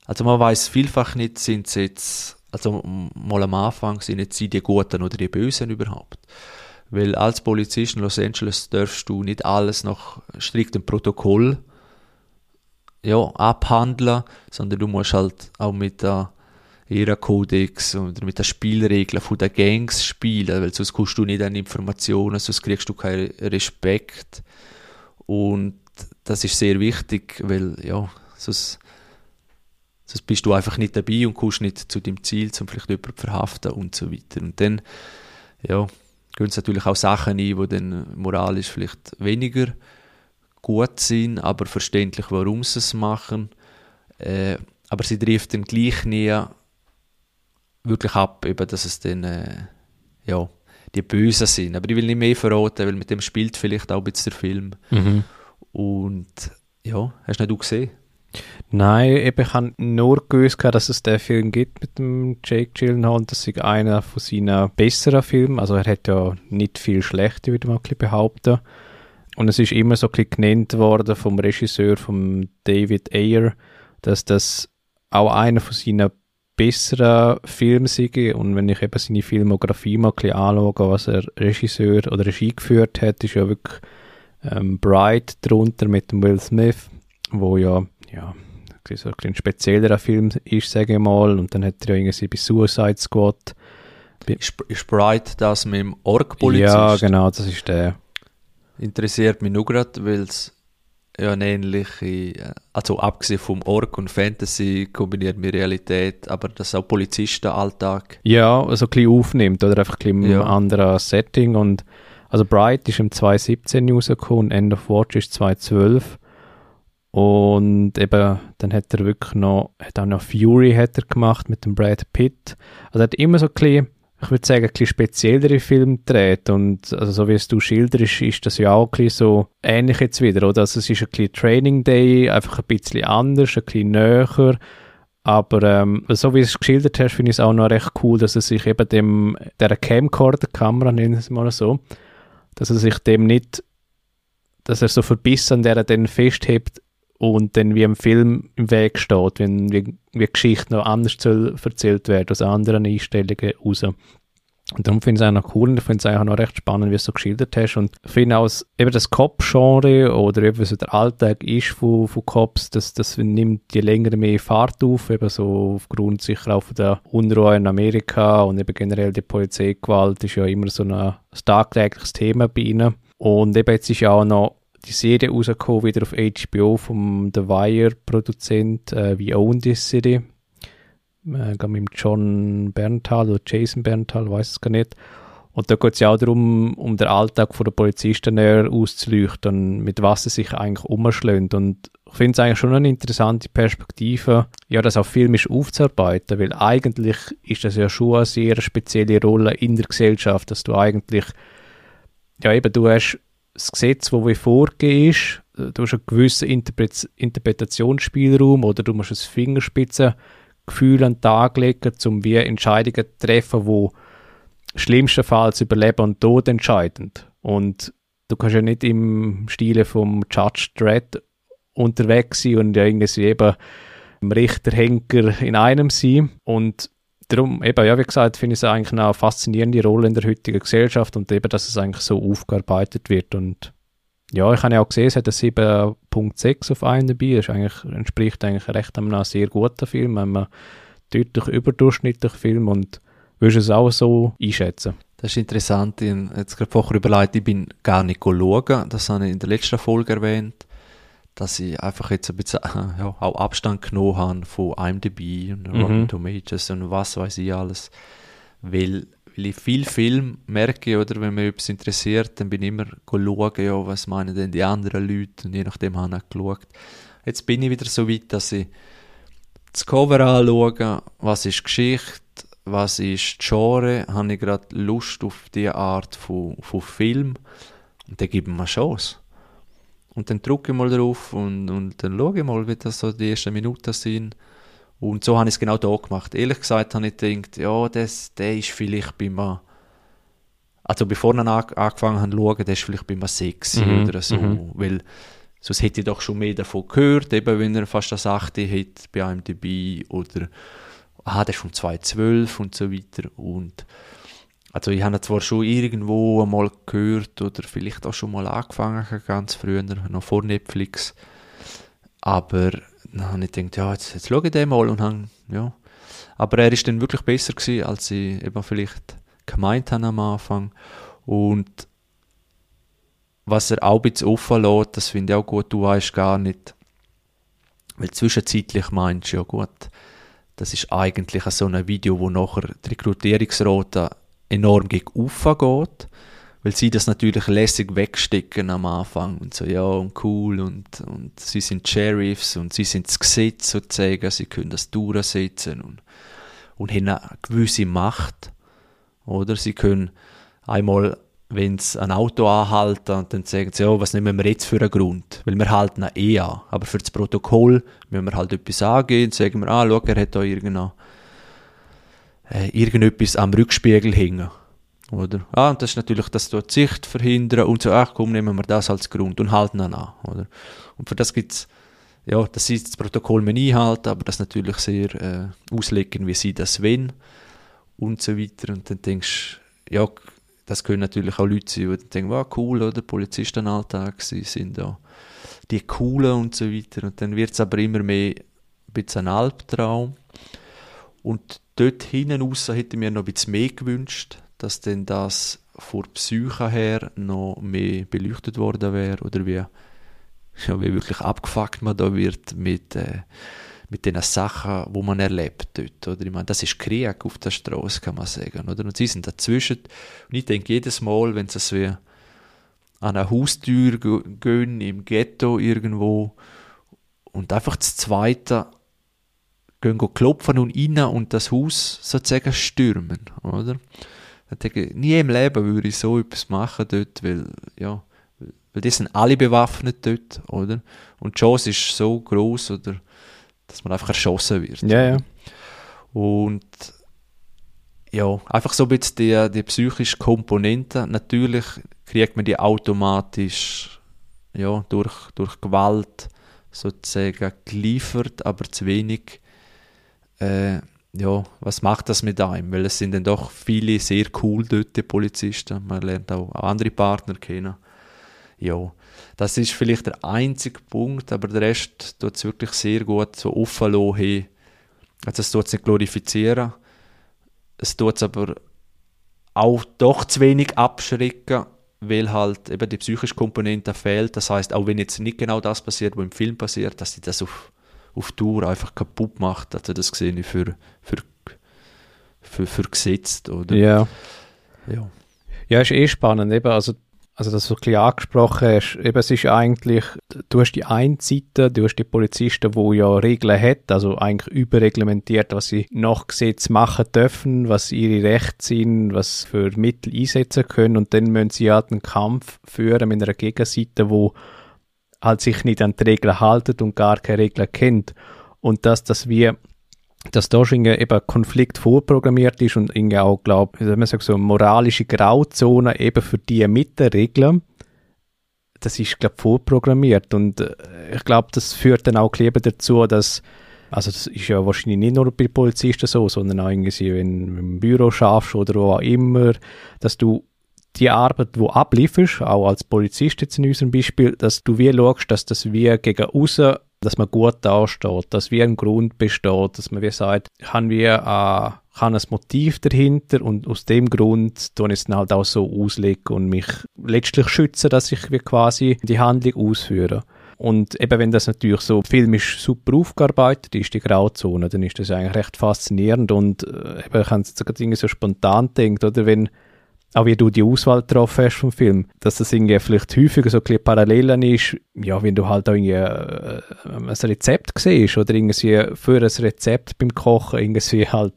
also man weiß vielfach nicht, sind sie jetzt, also mal am Anfang sind jetzt sie die Guten oder die Bösen überhaupt. Weil als Polizist in Los Angeles darfst du nicht alles nach striktem Protokoll ja, abhandeln, sondern du musst halt auch mit der Ehrenkodex oder mit den Spielregeln von den Gangs spielen, weil sonst kommst du nicht an Informationen, sonst kriegst du keinen Respekt. Und das ist sehr wichtig, weil ja, sonst, sonst bist du einfach nicht dabei und kommst nicht zu dem Ziel, um vielleicht jemanden zu verhaften und so weiter. Und dann, ja, gehen es natürlich auch Sachen ein, die dann moralisch vielleicht weniger gut sind, aber verständlich, warum sie es machen. Äh, aber sie trifft dann gleich nie wirklich ab, eben, dass es dann, äh, ja, die Bösen sind. Aber ich will nicht mehr verraten, weil mit dem spielt vielleicht auch ein bisschen der Film. Mhm. Und ja, hast du nicht gesehen? Nein, eben, ich habe nur gewusst, dass es den Film gibt mit dem Jake Gyllenhaal und das ist einer von seinen besseren Filmen. Also er hat ja nicht viel schlechte, würde man behaupten. Und es ist immer so ein genannt worden vom Regisseur, vom David Ayer, dass das auch einer von seinen besseren Filmen sei. Und wenn ich eben seine Filmografie mal ein bisschen anschaue, was er Regisseur oder Regie geführt hat, ist ja wirklich ähm, Bright drunter mit dem Will Smith, wo ja ja, so ein, speziellerer Film ist, sage ich mal. Und dann hat er ja irgendwie bei Suicide Squad. Ist, ist Bright das mit dem Org-Polizist? Ja, genau, das ist der. Interessiert mich nur gerade, weil es ja eine ähnliche, also abgesehen vom Org und Fantasy kombiniert mit Realität, aber das auch Polizistenalltag. Ja, also ein bisschen aufnimmt oder einfach ein bisschen ja. ein anderes Setting und also Bright ist im 2017 rausgekommen, End of Watch ist 2012 und eben, dann hat er wirklich noch, hat auch noch Fury hat er gemacht mit dem Brad Pitt. Also er hat immer so ein bisschen, ich würde sagen, ein bisschen speziellere Filme gedreht. Und also so wie es du schilderst, ist das ja auch ein bisschen so ähnlich jetzt wieder, oder? Also es ist ein bisschen Training Day, einfach ein bisschen anders, ein bisschen näher. Aber ähm, so wie du es geschildert hast, finde ich es auch noch recht cool, dass er sich eben dem, der Camcorder-Kamera, nennen wir es mal so, dass er sich dem nicht, dass er so verbissen, der er dann festhebt, und dann wie im Film im Weg steht, wenn wie, wie Geschichte noch anders erzählt werden, aus anderen Einstellungen raus. Und darum finde ich es auch noch cool und ich finde es auch noch recht spannend, wie du es so geschildert hast. Und ich finde auch, eben das Cop-Genre oder eben so der Alltag ist von, von Cops, das, das nimmt je länger mehr Fahrt auf, eben so aufgrund sicher auch von der Unruhe in Amerika und eben generell die Polizeigewalt ist ja immer so ein, tagtägliches Thema bei ihnen. Und eben jetzt ist ja auch noch die Serie rausgekommen, wieder auf HBO vom The Wire-Produzent äh, We Own This City. Äh, mit John Berntal oder Jason Berntal, weiß es gar nicht. Und da geht es ja auch darum, um den Alltag der Polizisten näher auszuleuchten, mit was sie sich eigentlich umschlägt. Und ich finde es eigentlich schon eine interessante Perspektive, ja, das auch filmisch aufzuarbeiten, weil eigentlich ist das ja schon eine sehr spezielle Rolle in der Gesellschaft, dass du eigentlich, ja eben, du hast das Gesetz, das wie vorgegeben ist, du hast einen gewissen Interpret Interpretationsspielraum oder du musst ein Fingerspitzengefühl an den Tag legen, um wie Entscheidungen zu treffen, die schlimmstenfalls über Leben und Tod entscheiden. Und du kannst ja nicht im Stile vom Judge Dredd unterwegs sein und ja irgendwie eben im Richterhenker in einem sein. Und darum, eben, ja, wie gesagt, finde ich es eigentlich eine faszinierende Rolle in der heutigen Gesellschaft und eben, dass es eigentlich so aufgearbeitet wird. Und ja, ich habe ja auch gesehen, es hat eine 7.6 auf IMDb, das eigentlich, entspricht eigentlich recht einem sehr guten Film, einem deutlich überdurchschnittlichen Film und würdest es auch so einschätzen? Das ist interessant, ich habe jetzt gerade vorher überlegt, ich bin gar nicht schauen, das habe ich in der letzten Folge erwähnt, dass ich einfach jetzt ein bisschen ja, auch Abstand genommen habe von IMDb und Rotten Mhm. Tomatoes und was weiß ich alles. Weil, weil ich viel Film merke, oder wenn mich etwas interessiert, dann bin ich immer schauen, ja, was meinen denn die anderen Leute und je nachdem habe ich geschaut. Jetzt bin ich wieder so weit, dass ich das Cover anschaue, was ist Geschichte, was ist die Genre, habe ich gerade Lust auf diese Art von, von Film und dann gebe ich mir eine Chance. Und dann drücke ich mal drauf und, und dann schaue ich mal, wie das so die ersten Minuten sind. Und so habe ich es genau da gemacht. Ehrlich gesagt habe ich gedacht, ja, das, der ist vielleicht bei mir, also bevor ich an, angefangen habe zu schauen, der ist vielleicht bei mir sexy Mhm, oder so, mhm. weil sonst hätte ich doch schon mehr davon gehört, eben wenn er fast das 8 hat bei IMDb oder ah, der ist von 2012 und so weiter und also ich habe zwar schon irgendwo einmal gehört oder vielleicht auch schon mal angefangen, ganz früher, noch vor Netflix, aber dann habe ich gedacht, ja, jetzt, jetzt schaue ich den mal und habe, ja, aber er ist dann wirklich besser gewesen, als ich eben vielleicht gemeint habe am Anfang. Und was er auch ein bisschen offen lässt, das finde ich auch gut, du weißt gar nicht, weil zwischenzeitlich meinst du, ja gut, das ist eigentlich so ein Video, wo nachher die Rekrutierungsrate enorm gegen geht, weil sie das natürlich lässig wegstecken am Anfang und so, ja, und cool und, und sie sind Sheriffs und sie sind das Gesetz sozusagen, sie können das durchsetzen und, und haben eine gewisse Macht, oder? Sie können einmal, wenn sie ein Auto anhalten, und dann sagen sie, ja, was nehmen wir jetzt für einen Grund? Weil wir halten ihn eh an. Aber für das Protokoll müssen wir halt etwas angehen, sagen wir, ah, schau, er hat da irgendein, äh, irgendetwas am Rückspiegel hängen. Oder? Ah, und das ist natürlich, dass du die Sicht verhindern und so, ach komm, nehmen wir das als Grund und halten ihn an. Oder? Und für das gibt's ja, dass sie das Protokoll müssen einhalten, aber das natürlich sehr äh, auslegen, wie sie das wollen und so weiter. Und dann denkst du, ja, das können natürlich auch Leute sein, die dann denken, wow, cool, oder? Polizistenalltag, sie sind da die Coolen und so weiter. Und dann wird es aber immer mehr ein bisschen ein Albtraum. Und dort hinten raus hätte ich mir noch ein bisschen mehr gewünscht, dass denn das vor Psyche her noch mehr beleuchtet worden wäre oder wie, ja, wie wirklich abgefuckt man da wird mit, äh, mit den Sachen, wo man erlebt dort, oder? Ich meine, das ist Krieg auf der Straße, kann man sagen, oder? Und sie sind dazwischen. Und ich denke jedes Mal, wenn sie so an eine Haustür gehen, im Ghetto irgendwo, und einfach das Zweite gehen klopfen und rein und das Haus sozusagen stürmen, oder? Denke nie im Leben würde ich so etwas machen dort, weil, ja, weil die sind alle bewaffnet dort, oder? Und die Chance ist so groß oder dass man einfach erschossen wird. Ja, ja. Und ja, einfach so ein bisschen die, die psychische Komponente. Natürlich kriegt man die automatisch ja, durch, durch Gewalt sozusagen geliefert, aber zu wenig. Äh, ja, was macht das mit einem? Weil es sind dann doch viele sehr cool dort, die Polizisten. Man lernt auch andere Partner kennen. Ja, das ist vielleicht der einzige Punkt, aber der Rest tut es wirklich sehr gut so offen lassen. Hey, also es tut es nicht glorifizieren, es tut es aber auch doch zu wenig abschrecken, weil halt eben die psychische Komponente fehlt. Das heißt, auch wenn jetzt nicht genau das passiert, was im Film passiert, dass sie das auf, auf Tour einfach kaputt macht. Also das sehe ich für, für, für, für gesetzt, oder? Ja. ja. Ja, ist eh spannend. Eben, also, also das du ein bisschen angesprochen hast, eben, es ist eigentlich, du hast die eine Seite, du hast die Polizisten, die ja Regeln hat, also eigentlich überreglementiert, was sie nach Gesetz machen dürfen, was ihre Rechte sind, was für Mittel einsetzen können und dann müssen sie halt einen Kampf führen mit einer Gegenseite, wo halt sich nicht an die Regeln haltet und gar keine Regeln kennt. Und dass das wir dass da schon eben Konflikt vorprogrammiert ist und irgendwie auch, glaube ich, sagt so moralische Grauzone eben für die mit den Regeln, das ist, glaube ich, vorprogrammiert und äh, ich glaube, das führt dann auch bisschen dazu, dass also das ist ja wahrscheinlich nicht nur bei Polizisten so, sondern auch irgendwie, wenn du im Büro schaffst oder wo auch immer, dass du die Arbeit, die ablieferst, auch als Polizist jetzt in unserem Beispiel, dass du wie schaust, dass das wie gegen außen, dass man gut dasteht, dass wie ein Grund besteht, dass man wie sagt, haben wir äh, kann ein Motiv dahinter und aus dem Grund tun ich es dann halt auch so auslegen und mich letztlich schützen, dass ich wie quasi die Handlung ausführe. Und eben, wenn das natürlich so filmisch super aufgearbeitet ist, die Grauzone, dann ist das eigentlich recht faszinierend und äh, eben, ich habe jetzt gerade so spontan gedacht, oder wenn auch wie du die Auswahl getroffen hast vom Film, dass das irgendwie vielleicht häufiger so ein Parallelen ist, ja, wenn du halt auch irgendwie äh, ein Rezept siehst oder irgendwie für ein Rezept beim Kochen irgendwie halt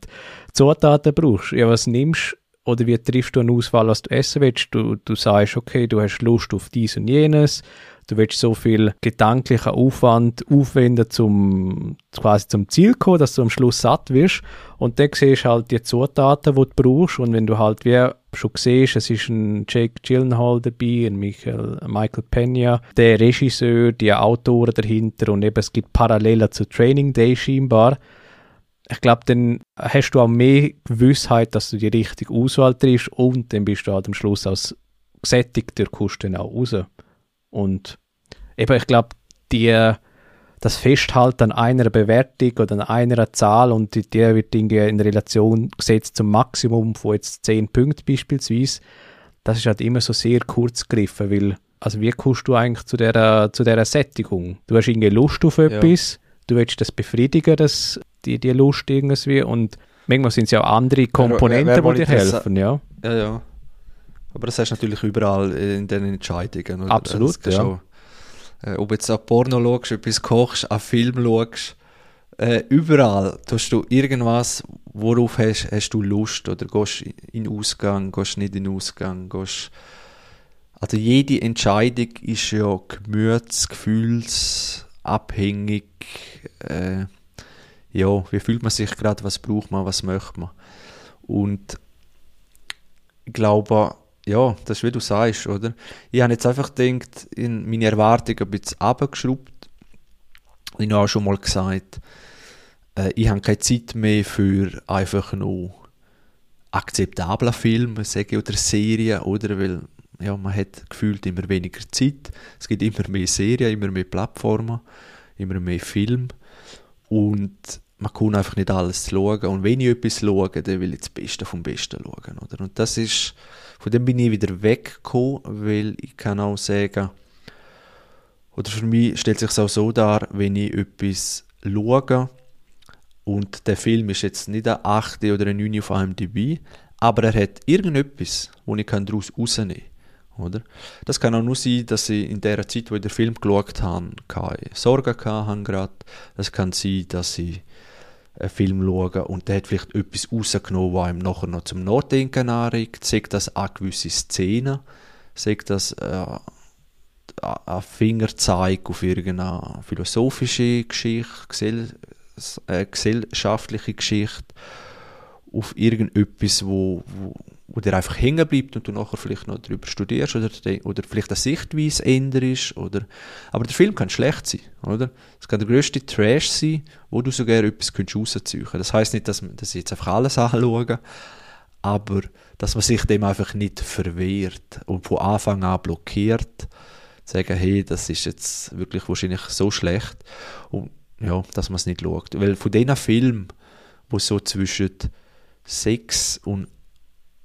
Zutaten brauchst. Ja, was nimmst oder wie triffst du eine Auswahl, was du essen willst? Du, du sagst, okay, du hast Lust auf dies und jenes, du willst so viel gedanklichen Aufwand aufwenden, zum quasi zum Ziel zu kommen, dass du am Schluss satt wirst. Und dann siehst du halt die Zutaten, die du brauchst. Und wenn du halt wie schon siehst, es ist ein Jake Gyllenhaal dabei, ein Michael, Michael Pena, der Regisseur, die Autoren dahinter und eben es gibt Parallelen zu Training Day scheinbar. Ich glaube, dann hast du auch mehr Gewissheit, dass du die richtige Auswahl triffst und dann bist du halt am Schluss als gesättigter, dann auch raus. Und eben, ich glaube, die, das Festhalten an einer Bewertung oder an einer Zahl und die, die wird in Relation gesetzt zum Maximum von jetzt 10 Punkten beispielsweise, das ist halt immer so sehr kurz gegriffen, weil, also wie kommst du eigentlich zu dieser, zu dieser Sättigung? Du hast irgendwie Lust auf etwas, ja. du willst das befriedigen, das, die, die Lust irgendwie und manchmal sind es ja auch andere Komponenten, wer, wer die dir helfen, ja. Ja, ja. Aber das hast du natürlich überall in den Entscheidungen. Oder? Absolut, ja. Schon, äh, ob jetzt an Porno schaust, etwas kochst, an Film schaust, äh, überall tust du irgendwas, worauf hast, hast du Lust oder gehst in Ausgang, gehst nicht in Ausgang, gehst also jede Entscheidung ist ja gemüts-, gefühlsabhängig. Äh, ja, wie fühlt man sich gerade, was braucht man, was möchte man. Und ich glaube, ja, das ist wie du sagst, oder? Ich habe jetzt einfach gedacht, in meine Erwartungen ein bisschen abgeschraubt. Ich habe auch schon mal gesagt, äh, ich habe keine Zeit mehr für einfach nur akzeptablen Film, sage oder Serien, oder? Weil ja, man hat gefühlt immer weniger Zeit. Es gibt immer mehr Serien, immer mehr Plattformen, immer mehr Film. Und man kann einfach nicht alles schauen. Und wenn ich etwas schaue, dann will ich das Beste vom Besten schauen. Oder? Und das ist, von dem bin ich wieder weggekommen, weil ich kann auch sagen, oder für mich stellt sich auch so dar, wenn ich etwas schaue und der Film ist jetzt nicht ein 8 oder ein 9 auf IMDb, aber er hat irgendetwas, wo ich daraus rausnehmen kann. Oder? Das kann auch nur sein, dass ich in der Zeit, wo ich den Film geschaut habe, keine Sorgen hatte. Es kann sein, dass ich einen Film schaue und der hat vielleicht etwas rausgenommen, was ihm nachher noch zum Nachdenken anregt. Sagt das an gewisse Szenen, sagt das äh, ein Fingerzeig auf irgendeine philosophische Geschichte, gesell äh, gesellschaftliche Geschichte, auf irgendetwas, wo, wo wo dir einfach hängen bleibt und du nachher vielleicht noch darüber studierst oder, oder vielleicht eine Sichtweise änderst. Oder, aber der Film kann schlecht sein, oder? Es kann der grösste Trash sein, wo du sogar etwas rausziehen kannst. Das heisst nicht, dass, dass ich jetzt einfach alles anschaue, aber dass man sich dem einfach nicht verwehrt und von Anfang an blockiert, sagen, hey, das ist jetzt wirklich wahrscheinlich so schlecht und ja, dass man es nicht schaut. Weil von diesen Filmen, wo so zwischen sechs und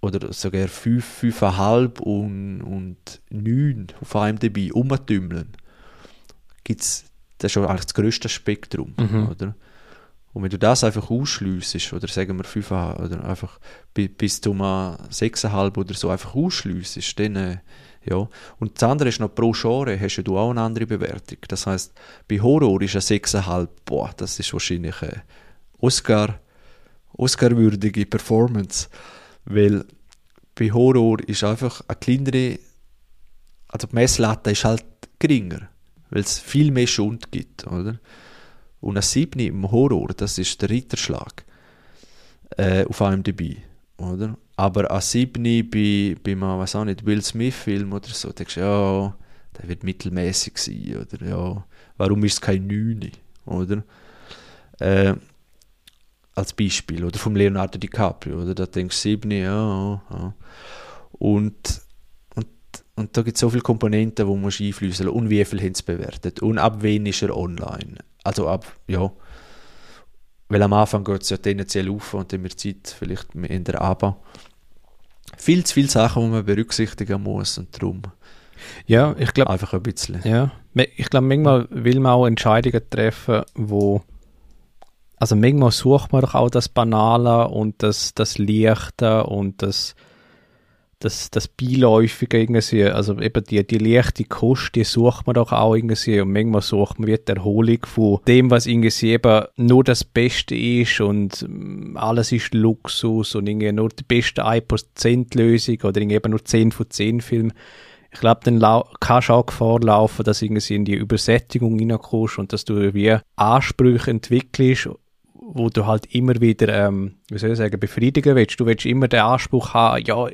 oder sogar 5, 5,5 und, und 9 auf einem dabei umtümmeln, gibt es das ist schon eigentlich das grösste Spektrum. Mhm. Oder? Und wenn du das einfach ausschliessest, oder sagen wir 5 oder einfach bis zu 6,5 oder so einfach ausschliessest, dann äh, ja. Und das andere ist noch pro Genre, hast du auch eine andere Bewertung. Das heißt, bei Horror ist ein 6,5, boah, das ist wahrscheinlich eine Oscar, Oscar-würdige Performance. Weil bei Horror ist einfach eine kleinere, also die Messlatte ist halt geringer, weil es viel mehr Schund gibt, oder? Und ein 7 im Horror, das ist der Ritterschlag äh, auf einem dabei, oder? Aber ein 7 bei, bei einem, was auch nicht, Will Smith-Film oder so, denkst du, ja, der wird mittelmäßig sein, oder? Ja, warum ist es kein 9, oder? Äh, als Beispiel, oder vom Leonardo DiCaprio, oder? Da denkst du, sieben, ja, ja. Und, und, und da gibt es so viele Komponenten, die man einfließen und wie viel haben sie bewertet und ab wann ist er online. Also ab, ja, weil am Anfang geht es ja tendenziell auf und dann wird Zeit vielleicht in der Aber. Viel zu viele Sachen, die man berücksichtigen muss und darum Ja, ich glaube, Einfach ein bisschen. ja, ich glaube, manchmal will man auch Entscheidungen treffen, wo, also manchmal sucht man doch auch das Banale und das, das Leichte und das, das, das Beiläufige irgendwie, also eben die, die leichte Kost, die sucht man doch auch irgendwie und manchmal sucht man wie die Erholung von dem, was irgendwie eben nur das Beste ist und mm, alles ist Luxus und irgendwie nur die beste 1% Lösung oder irgendwie eben nur 10 von 10 Filmen. Ich glaube, dann kannst du auch Gefahr laufen, dass du in die Übersättigung reinkommst und dass du wie Ansprüche entwickelst, wo du halt immer wieder, ähm, wie soll ich sagen, befriedigen willst. Du willst immer den Anspruch haben, ja,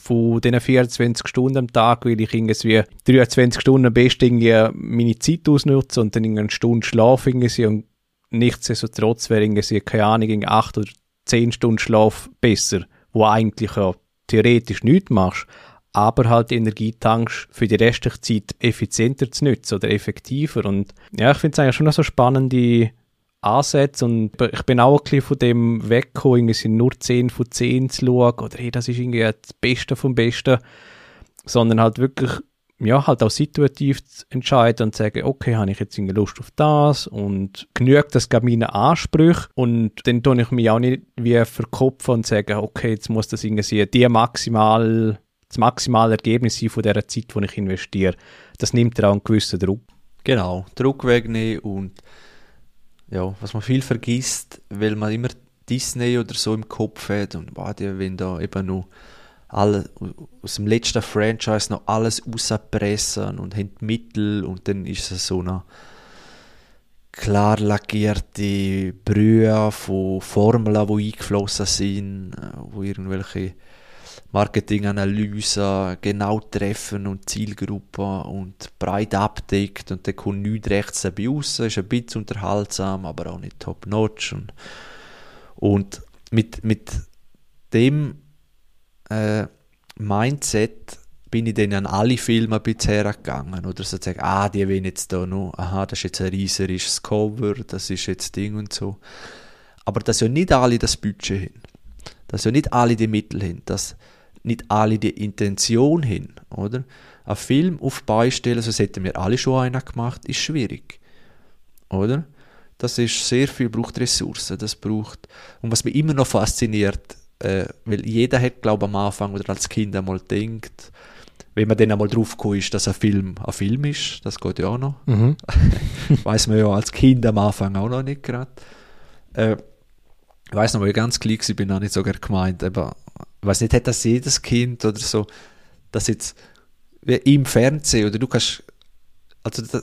von diesen 24 Stunden am Tag will ich irgendwie 23 Stunden am besten irgendwie meine Zeit ausnutzen und dann eine Stunde schlafen irgendwie und nichtsdestotrotz wäre irgendwie, keine Ahnung, irgendwie 8 oder 10 Stunden Schlaf besser, wo eigentlich ja theoretisch nichts machst, aber halt Energie tankst, für die restliche Zeit effizienter zu nutzen oder effektiver und ja, ich finde es eigentlich schon noch so spannende Ansätze und ich bin auch ein bisschen von dem weggekommen, irgendwie sind nur 10 von 10 zu schauen oder hey, das ist irgendwie das Beste vom Besten, sondern halt wirklich, ja, halt auch situativ zu entscheiden und zu sagen, okay, habe ich jetzt irgendwie Lust auf das und genügt das gerade meinen Ansprüchen und dann tue ich mich auch nicht wie verkopfen und sagen, okay, jetzt muss das irgendwie die maximal, das maximale Ergebnis sein von dieser Zeit, die ich investiere. Das nimmt dir auch einen gewissen Druck. Genau, Druck wegnehmen und ja, was man viel vergisst, weil man immer Disney oder so im Kopf hat und boah, die wollen da eben noch alle, aus dem letzten Franchise noch alles rauspressen und haben die Mittel und dann ist es so eine klar lackierte Brühe von Formeln, die eingeflossen sind, äh, wo irgendwelche Marketinganalyse genau treffen und Zielgruppen und breit abdeckt und dann kommt nichts rechts dabei raus, ist ein bisschen unterhaltsam, aber auch nicht top-notch. Und, und mit, mit dem äh, Mindset bin ich dann an alle Filme ein bisschen hergegangen oder? Sozusagen, ah, die wollen jetzt da noch, aha, das ist jetzt ein rieserisches Cover, das ist jetzt Ding und so. Aber dass ja nicht alle das Budget haben, dass ja nicht alle die Mittel haben, dass nicht alle die Intention haben, oder? Ein Film auf die Beine stellen, so hätten wir alle schon einen gemacht, ist schwierig, oder? Das ist sehr viel, braucht Ressourcen, das braucht, und was mich immer noch fasziniert, äh, weil jeder hat, glaube am Anfang oder als Kind einmal denkt, wenn man dann einmal drauf ist, dass ein Film ein Film ist, das geht ja auch noch, Mhm. weiß man ja als Kind am Anfang auch noch nicht gerade. Äh, ich weiß noch, wo ich ganz klein war, bin auch nicht sogar gemeint, aber ich weiß nicht, hat das jedes Kind oder so, dass jetzt wie im Fernsehen oder du kannst, also da,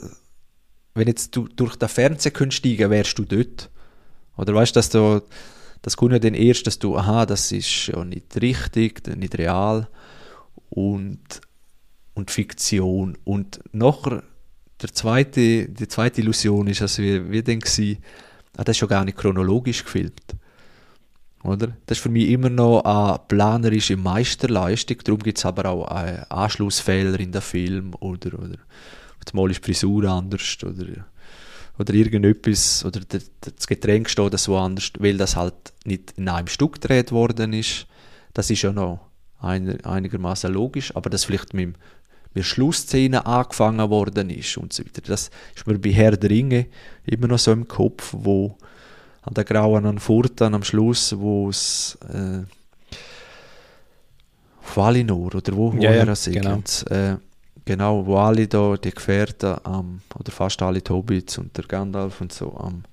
wenn jetzt du durch den Fernseher könntest steigen, wärst du dort. Oder weißt dass du, das kommt ja dann erst, dass du, aha, das ist ja nicht richtig, nicht real und, und Fiktion. Und nachher, der zweite, die zweite Illusion ist, dass wir, wir dann gewesen, ah, das ist ja gar nicht chronologisch gefilmt. Oder? Das ist für mich immer noch eine planerische Meisterleistung. Darum gibt es aber auch Anschlussfehler in den Film oder, oder mal ist die Frisur anders oder, oder irgendetwas oder der, der, das Getränk steht das woanders, weil das halt nicht in einem Stück gedreht worden ist. Das ist ja noch ein, einigermaßen logisch, aber das vielleicht mit, der Schlussszene angefangen worden ist und so weiter. Das ist mir bei Herr der Ringe immer noch so im Kopf, wo an der grauen Furtan am Schluss, wo es äh, Valinor oder wo, Ja, ja, woher sie genau. äh, genau, wo alle da, die Gefährten am, oder fast alle die Hobbits und der Gandalf und so am,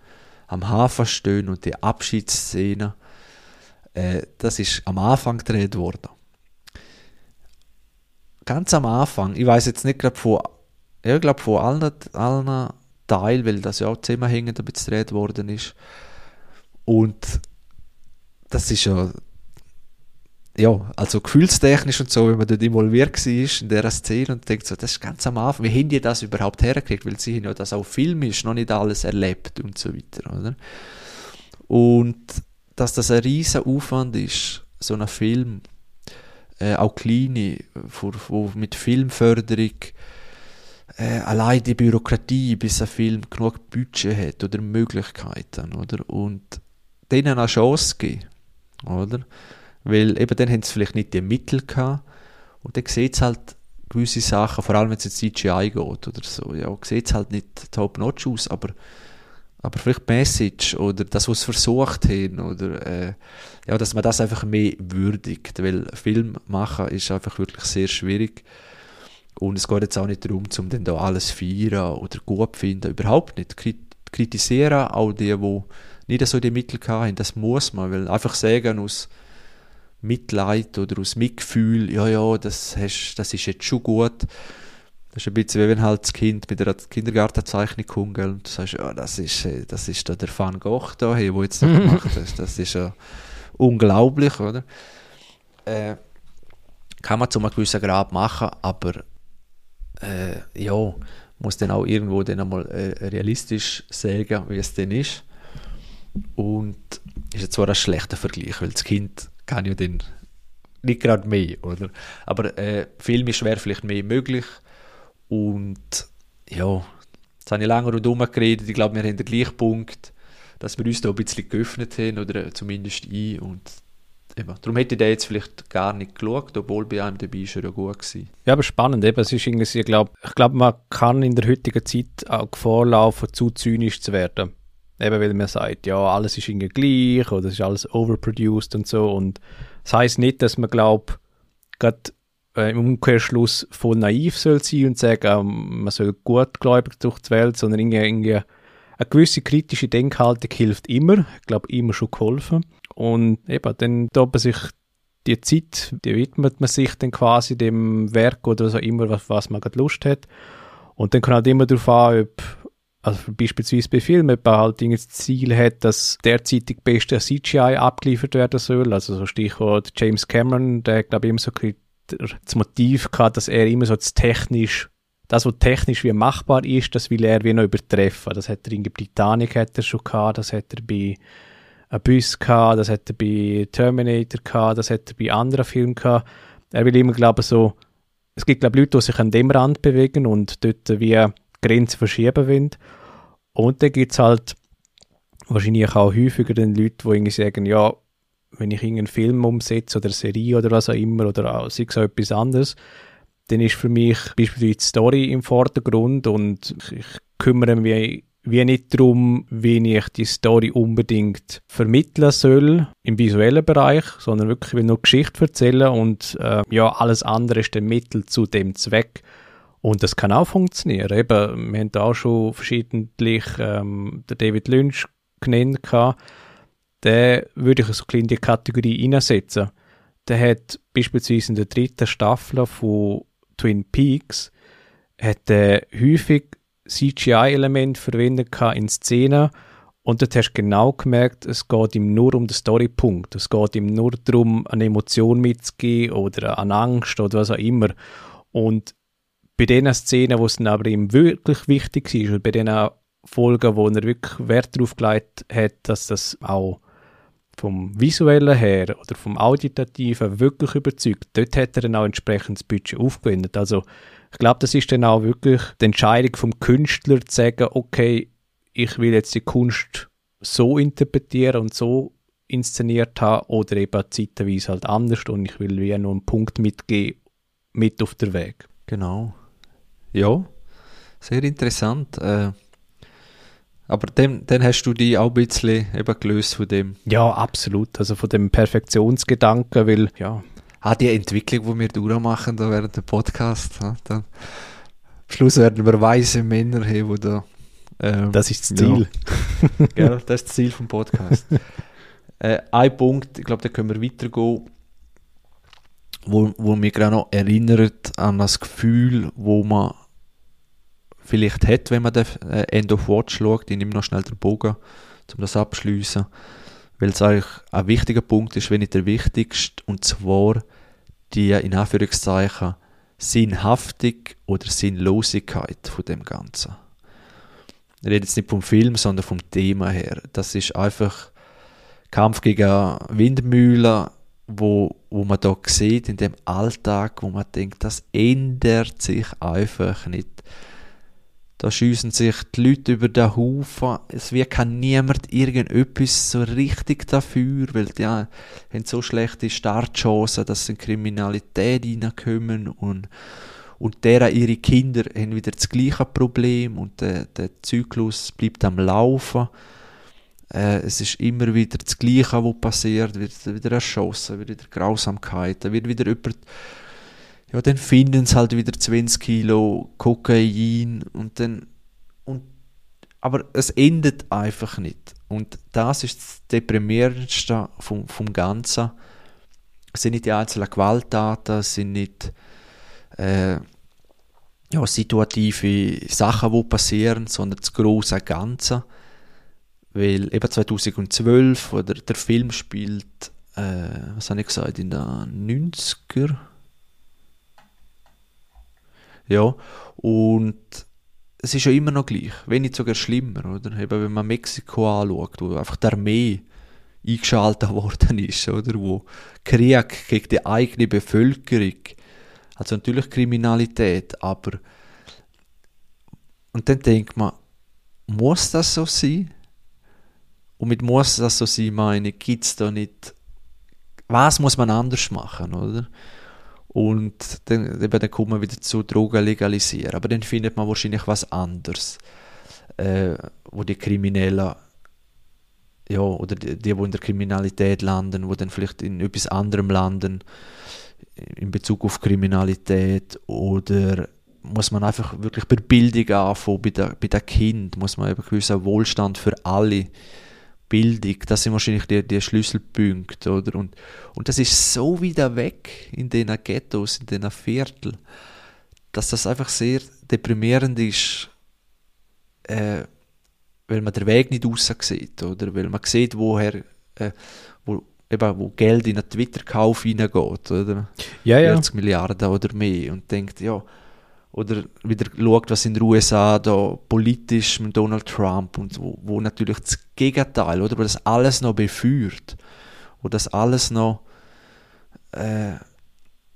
am Hafen stehen und die Abschiedsszene, äh, das ist am Anfang gedreht worden. Ganz am Anfang, ich weiß jetzt nicht gerade von, ja, ich glaube von allen, allen Teilen, weil das ja auch zusammenhängend ein bisschen gedreht worden ist. Und das ist ja, ja, also gefühlstechnisch und so, wenn man dort involviert war in dieser Szene und denkt so, das ist ganz am Anfang, wie haben die das überhaupt hergekriegt? Weil sie haben ja das auch filmisch noch nicht alles erlebt und so weiter, oder? Und dass das ein riesen Aufwand ist, so ein Film, äh, auch kleine, wo, wo mit Filmförderung äh, allein die Bürokratie, bis ein Film genug Budget hat oder Möglichkeiten, oder? Und denen eine Chance geben, oder? Weil eben dann haben sie vielleicht nicht die Mittel gehabt und dann sieht es halt gewisse Sachen, vor allem wenn es jetzt CGI geht oder so, ja, sieht es halt nicht top-notch aus, aber, aber vielleicht Message oder das, was sie versucht haben oder äh, ja, dass man das einfach mehr würdigt, weil Film machen ist einfach wirklich sehr schwierig und es geht jetzt auch nicht darum, um dann da alles feiern oder gut finden, überhaupt nicht. Kritisieren auch die, die nicht so die Mittel haben, das muss man, weil einfach sagen aus Mitleid oder aus Mitgefühl, ja, ja, das, hast, das ist jetzt schon gut. Das ist ein bisschen wie wenn halt das Kind mit einer Kindergartenzeichnung kommt und du sagst, ja, das ist, äh, das ist da der Van Gogh da, hey, wo jetzt das gemacht hast. Das ist ja unglaublich, oder? Äh, kann man zu einem gewissen Grad machen, aber äh, ja, muss dann auch irgendwo dann einmal äh, realistisch sagen, wie es denn ist. Und ist jetzt zwar ein schlechter Vergleich, weil das Kind kann ja dann nicht gerade mehr, oder? Aber äh, Film ist wäre vielleicht mehr möglich und ja, jetzt habe ich lange rundherum geredet, ich glaube, wir haben den gleichen Punkt, dass wir uns da ein bisschen geöffnet haben, oder zumindest ich und Eben. Darum hätte der jetzt vielleicht gar nicht geschaut, obwohl bei einem dabei schon ja gut war. Ja, aber spannend. Eben, es ist irgendwie, ich glaube, ich glaub, man kann in der heutigen Zeit auch Gefahr laufen, zu zynisch zu werden. Eben weil man sagt, ja, alles ist irgendwie gleich oder es ist alles overproduced und so. Und das heisst nicht, dass man glaubt, gerade äh, im Umkehrschluss voll naiv soll sein und sagen, ähm, man soll gutgläubig durch die Welt, sondern irgendwie, irgendwie eine gewisse kritische Denkhaltung hilft immer. Ich glaube, immer schon geholfen. Und eben, dann tut man sich die Zeit, die widmet man sich dann quasi dem Werk oder so immer, was, was man gerade Lust hat. Und dann kann halt immer darauf an, ob also beispielsweise bei Filmen, man halt das Ziel hat, dass derzeitig beste CGI abgeliefert werden soll. Also so Stichwort James Cameron, der glaube ich immer so das Motiv gehabt, dass er immer so das technisch, das was technisch wie machbar ist, das will er wie noch übertreffen. Das hat er in Titanic hat er schon gehabt, das hat er bei Abyss gehabt, das hat er bei Terminator gehabt, das hat er bei anderen Filmen gehabt. Er will immer glaube ich so, es gibt glaube ich Leute, die sich an dem Rand bewegen und dort wie Grenzen verschieben wollen. Und dann gibt es halt wahrscheinlich auch häufiger den Leute, die irgendwie sagen, ja, wenn ich irgendeinen Film umsetze oder eine Serie oder was auch immer oder auch, sei es auch etwas anderes, dann ist für mich beispielsweise die Story im Vordergrund und ich kümmere mich wie nicht darum, wie ich die Story unbedingt vermitteln soll im visuellen Bereich, sondern wirklich will nur Geschichte erzählen und äh, ja, alles andere ist ein Mittel zu dem Zweck. Und das kann auch funktionieren. Eben, wir haben da auch schon verschiedentlich ähm, der David Lynch genannt. Gehabt. Der würde ich so in die Kategorie hineinsetzen. Der hat beispielsweise in der dritten Staffel von Twin Peaks hat er häufig CGI-Elemente verwendet in Szenen und dort hast du genau gemerkt, es geht ihm nur um den Storypunkt. Es geht ihm nur darum, eine Emotion mitzugeben oder eine Angst oder was auch immer. Und bei den Szenen, wo es dann aber ihm wirklich wichtig ist, und bei den Folgen, wo er wirklich Wert darauf gelegt hat, dass das auch vom visuellen her oder vom auditativen wirklich überzeugt, dort hat er dann auch entsprechend das Budget aufgewendet. Also ich glaube, das ist dann auch wirklich die Entscheidung vom Künstler zu sagen, okay, ich will jetzt die Kunst so interpretieren und so inszeniert haben oder eben zeitweise halt anders und ich will wie nur einen Punkt mitgeben, mit auf der Weg. Genau. Ja, sehr interessant. Äh, aber dem, dann hast du die auch ein bisschen eben gelöst von dem. Ja, absolut. Also von dem Perfektionsgedanken, weil, ja. Ah, die Entwicklung, die wir durchmachen da während dem Podcast, ja, dann am Schluss werden wir weise Männer haben, die da. Ähm, das ist das Ziel. Ja, ja, das ist das Ziel vom Podcast. äh, ein Punkt, ich glaube, da können wir weitergehen wo, wo mich gerade noch erinnert an das Gefühl, wo man vielleicht hat, wenn man den äh, End of Watch schaut. Ich nehme noch schnell den Bogen, um das abschließen, weil es eigentlich ein wichtiger Punkt ist, wenn nicht der wichtigste, und zwar die in Anführungszeichen Sinnhaftung oder Sinnlosigkeit von dem Ganzen. Ich rede jetzt nicht vom Film, sondern vom Thema her. Das ist einfach Kampf gegen Windmühlen, wo, wo man da sieht in dem Alltag, wo man denkt, das ändert sich einfach nicht. Da schiessen sich die Leute über den Haufen. Es wird kann niemand irgendetwas so richtig dafür, weil die haben so schlechte Startchancen, dass sie in Kriminalität reinkommen und, und deren ihre Kinder haben wieder das gleiche Problem und der, der Zyklus bleibt am Laufen. Äh, es ist immer wieder das Gleiche, was passiert, wird wieder erschossen, wird wieder Grausamkeit, da wird wieder über ja, dann finden sie halt wieder 20 Kilo Kokain und dann und aber es endet einfach nicht und das ist das deprimierendste vom, vom Ganzen es sind nicht die einzelnen Gewalttaten, es sind nicht äh, ja, situative Sachen, die passieren, sondern das große Ganze. Weil eben 2012, oder der Film spielt, äh, was habe ich gesagt, in den 90er. Ja, und es ist ja immer noch gleich, wenn nicht sogar schlimmer, oder? Eben, wenn man Mexiko anschaut, wo einfach die Armee eingeschaltet worden ist, oder? Wo Krieg gegen die eigene Bevölkerung, also natürlich Kriminalität, aber und dann denkt man, muss das so sein? Und mit muss das so sein, meine ich, gibt es da nicht, was muss man anders machen, oder? Und dann, eben, dann kommt man wieder zu Drogen legalisieren. Aber dann findet man wahrscheinlich was anderes, äh, wo die Kriminellen ja, oder die, die, in der Kriminalität landen, wo dann vielleicht in etwas anderem landen, in Bezug auf Kriminalität. Oder muss man einfach wirklich bei Bildung anfangen, bei der Kind, muss man eben gewissen Wohlstand für alle, Bildung, das sind wahrscheinlich die, die Schlüsselpunkte, oder? Und, und das ist so wieder weg in den Ghettos, in den Vierteln, dass das einfach sehr deprimierend ist, äh, weil man den Weg nicht sieht, oder? Weil man sieht, woher, äh, wo, eben, wo Geld in einen Twitter-Kauf hineingeht, oder? Ja, ja. 40 Milliarden oder mehr und denkt, ja, oder wieder schaut, was in den USA da politisch mit Donald Trump und wo, wo natürlich das Gegenteil, oder, wo das alles noch befeuert, wo das alles noch, äh,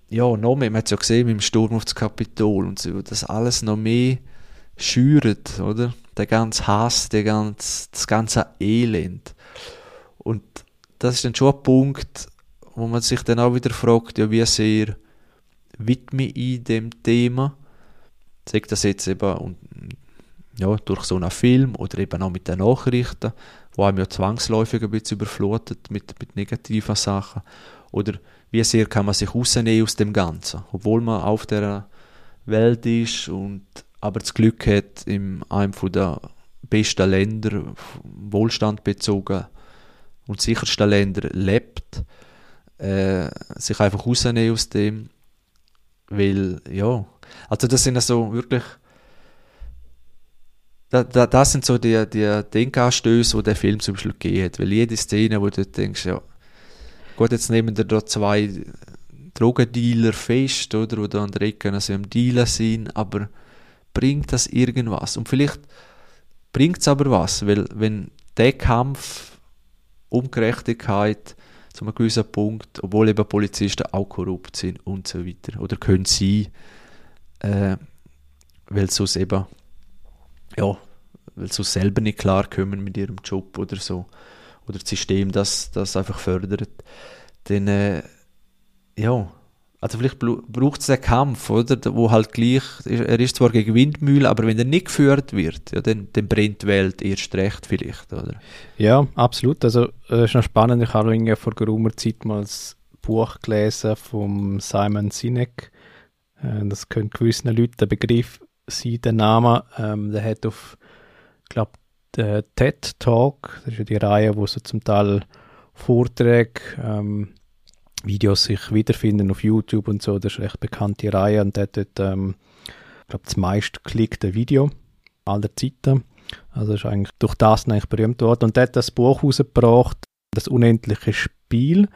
ja, noch mehr, man hat es ja gesehen mit dem Sturm auf das Kapitol und so, das alles noch mehr schürt, oder? Der ganze Hass, der ganz, das ganze Elend. Und das ist dann schon ein Punkt, wo man sich dann auch wieder fragt, ja, wie sehr widme ich dem Thema? Sagt das jetzt eben ja, durch so einen Film oder eben auch mit den Nachrichten, wo einem ja zwangsläufig ein bisschen überflutet mit, mit negativen Sachen. Oder wie sehr kann man sich rausnehmen aus dem Ganzen, obwohl man auf der Welt ist und aber das Glück hat, in einem der besten Länder, Wohlstand bezogen und sichersten Länder lebt, äh, sich einfach rausnehmen aus dem, weil, ja, also das sind so wirklich, da, da, das sind so die, die Denkanstöße, die der Film zum gegeben hat, weil jede Szene, wo du denkst, ja, gut, jetzt nehmen wir da zwei Drogendealer fest, oder, wo da an der Ecke also am Dealen sind, aber bringt das irgendwas? Und vielleicht bringt es aber was, weil wenn der Kampf um Gerechtigkeit zu einem gewissen Punkt, obwohl eben Polizisten auch korrupt sind und so weiter, oder können sie, äh, weil sonst eben, ja, weil sie selber nicht klarkommen mit ihrem Job oder so, oder das System das, das einfach fördert, dann, äh, ja, also vielleicht braucht es den Kampf, oder? Wo halt gleich, er ist zwar gegen Windmühlen, aber wenn er nicht geführt wird, ja, dann, dann brennt die Welt erst recht vielleicht, oder? Ja, absolut. Also es ist noch spannend, ich habe vor geraumer Zeit mal das Buch gelesen von Simon Sinek. Äh, das könnte gewissen Leuten der Begriff sein, Name. Ähm, der hat auf, glaube, der TED Talk, das ist ja die Reihe, wo so zum Teil Vorträge ähm, Videos sich wiederfinden auf YouTube und so. Das ist eine recht bekannte Reihe und der hat dort, ähm, glaube, das meistgeklickte Video aller Zeiten. Also ist eigentlich durch das eigentlich berühmt worden. Und der hat das Buch rausgebracht, das unendliche Spiel.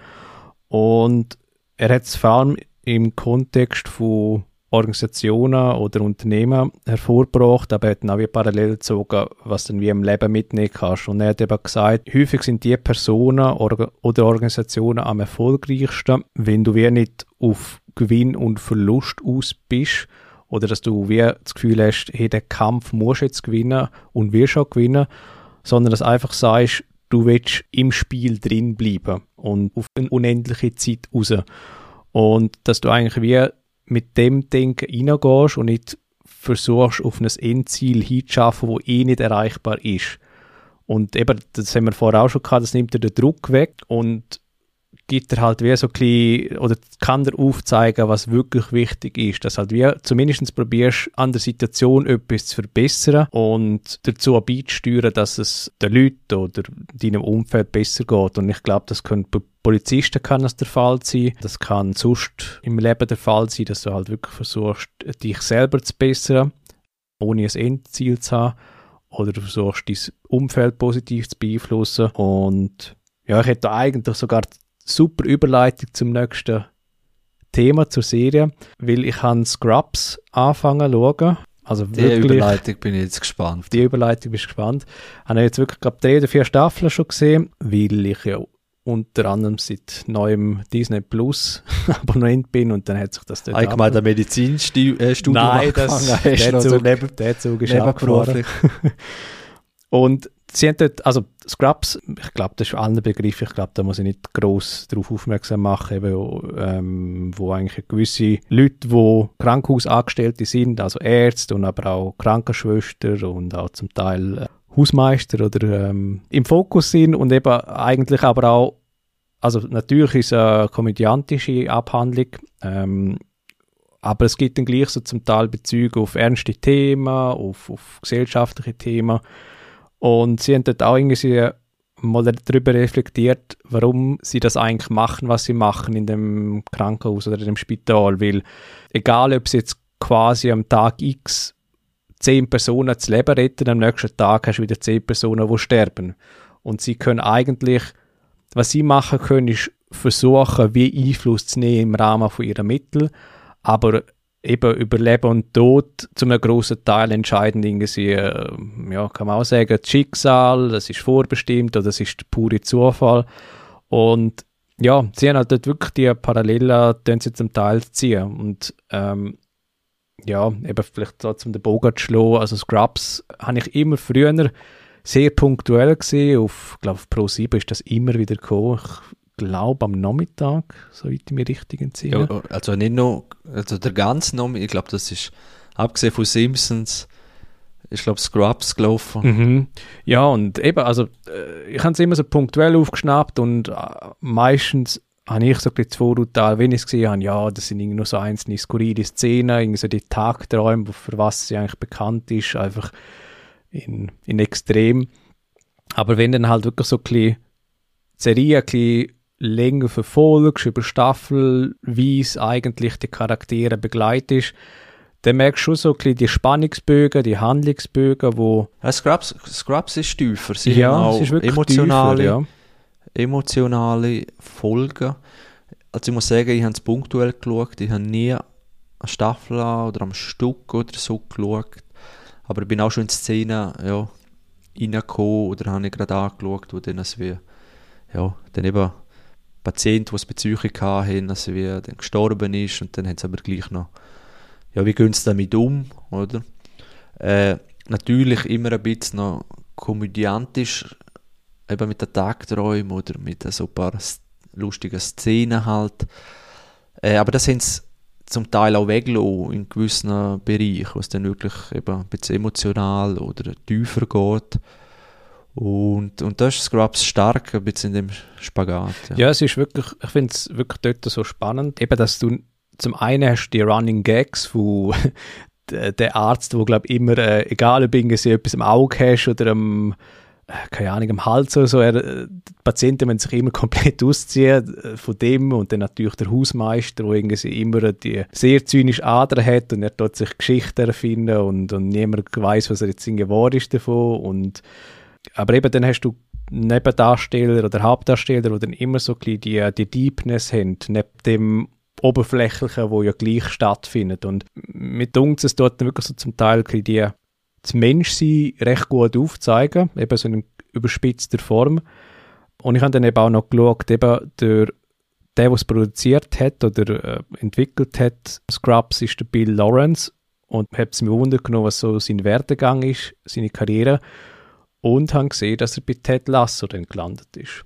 Und er hat es vor allem im Kontext von Organisationen oder Unternehmen hervorgebracht, aber er hat auch wie parallel gezogen, was du wie im Leben mitnehmen kannst. Und er hat eben gesagt, häufig sind die Personen oder Organisationen am erfolgreichsten, wenn du wie nicht auf Gewinn und Verlust aus bist oder dass du wie das Gefühl hast, hey, den Kampf musst du jetzt gewinnen und wirst auch gewinnen, sondern dass einfach sagst, du willst im Spiel drin bleiben und auf eine unendliche Zeit raus. Und dass du eigentlich wie mit dem Denken reingehst und nicht versuchst, auf ein Endziel hinzuschaffen, das eh nicht erreichbar ist. Und eben, das haben wir vorher auch schon gehabt, das nimmt dir den Druck weg und gibt er halt wie so ein bisschen, oder kann dir aufzeigen, was wirklich wichtig ist. Dass halt wie zumindest probierst, an der Situation etwas zu verbessern und dazu beizusteuern, dass es den Leuten oder deinem Umfeld besser geht. Und ich glaube, das können Polizisten kann das der Fall sein. Das kann sonst im Leben der Fall sein, dass du halt wirklich versuchst, dich selber zu bessern, ohne ein Endziel zu haben. Oder du versuchst, dein Umfeld positiv zu beeinflussen. Und ja, ich hätte eigentlich sogar super Überleitung zum nächsten Thema, zur Serie, weil ich habe Scrubs anfangen zu schauen. Also die wirklich, Überleitung bin ich jetzt gespannt. Die Überleitung bin ich gespannt. Ich habe jetzt wirklich, glaube drei oder vier Staffeln schon gesehen, weil ich ja unter anderem seit neuem Disney Plus Abonnent bin und dann hat sich das dort Eigentlich mal der Medizinstudium äh, Nein, das, der, Zug, der Zug ist abgefahren. und sie haben dort, also Scrubs, ich glaube, das ist für alle Begriff, ich glaube, da muss ich nicht gross darauf aufmerksam machen, eben, ähm, wo eigentlich gewisse Leute, die Krankenhausangestellte sind, also Ärzte und aber auch Krankenschwestern und auch zum Teil äh, Hausmeister oder ähm, im Fokus sind und eben eigentlich aber auch, also natürlich ist es eine komödiantische Abhandlung, ähm, aber es gibt dann gleich so zum Teil Bezüge auf ernste Themen, auf, auf gesellschaftliche Themen und sie haben dort auch irgendwie mal darüber reflektiert, warum sie das eigentlich machen, was sie machen in dem Krankenhaus oder in dem Spital. Weil egal, ob sie jetzt quasi am Tag X zehn Personen das Leben retten, am nächsten Tag hast du wieder zehn Personen, die sterben. Und sie können eigentlich, was sie machen können, ist versuchen, wie Einfluss zu nehmen im Rahmen von ihren Mitteln, aber eben über Leben und Tod zu einem grossen Teil entscheidend irgendwie, äh, ja, kann man auch sagen, das Schicksal, das ist vorbestimmt oder das ist der pure Zufall. Und ja, sie haben halt dort wirklich die Parallelen, die sie zum Teil ziehen. Und ähm, ja, eben vielleicht so zum den Bogen zu schlagen, also Scrubs habe ich immer früher sehr punktuell gesehen, auf, glaube Pro 7 ist das immer wieder gekommen. Ich glaube am Nachmittag, soweit ich mich richtig entziehe. Ja, also nicht nur, also der ganze Nachmittag, ich glaube, das ist, abgesehen von Simpsons, ich glaube, Scrubs gelaufen. Mhm. Ja, und eben, also äh, ich habe es immer so punktuell aufgeschnappt und äh, meistens habe ich so ein bisschen Vorurteil, wenn ich es gesehen habe, ja, das sind irgendwie nur so einzelne skurrile Szenen, irgendwie so die Tagträume, für was sie eigentlich bekannt ist, einfach in, in extrem. Aber wenn dann halt wirklich so ein bisschen Serie ein bisschen länger verfolgst, über Staffelweise eigentlich die Charaktere begleitest, dann merkst du schon so ein bisschen die Spannungsbögen, die Handlungsbögen, wo... Ja, Scrubs, Scrubs ist tiefer, sie ja, haben auch ist emotionale, tiefer, ja. emotionale Folgen. Also ich muss sagen, ich habe es punktuell geschaut, ich habe nie eine Staffel oder am Stück oder so geschaut, aber ich bin auch schon in Szenen ja, reingekommen oder habe ich gerade angeschaut, wo dann es wie, ja, dann eben Patient, der es Bezüche hatten, also wie dann gestorben ist und dann haben sie aber gleich noch, ja, wie gehen sie damit um, oder? Äh, natürlich immer ein bisschen noch komödiantisch, eben mit den Tagträumen oder mit so ein paar lustigen Szenen halt. Äh, aber das haben sie zum Teil auch weggelassen in gewissen Bereichen, wo es dann wirklich eben ein bisschen emotional oder tiefer geht. Und, und das ist Scrubs stark, ein bisschen in dem Spagat. Ja, ja es ist wirklich, ich finde es wirklich dort so spannend, eben, dass du zum einen hast die Running Gags, wo der Arzt, wo glaube immer, äh, egal ob irgendwie etwas im Auge hast oder am, äh, keine Ahnung, am Hals oder so, er, die Patienten müssen sich immer komplett ausziehen äh, von dem und dann natürlich der Hausmeister, der irgendwie immer die sehr zynische Ader hat und er dort sich Geschichten erfinden und, und niemand weiß, was er jetzt wahr ist davon und aber eben dann hast du Nebendarsteller oder Hauptdarsteller, die dann immer so die, die Deepness haben, neben dem Oberflächlichen, wo ja gleich stattfindet. Und mit uns es dort wirklich so zum Teil die das Menschsein recht gut aufzeigen, eben so in überspitzter Form. Und ich habe dann eben auch noch geschaut, eben der, der, der es produziert hat oder äh, entwickelt hat, Scrubs, ist der Bill Lawrence. Und habe es mir wundert genommen, was so sein Werdegang ist, seine Karriere und habe gesehen, dass er bei Ted Lasso dann gelandet ist.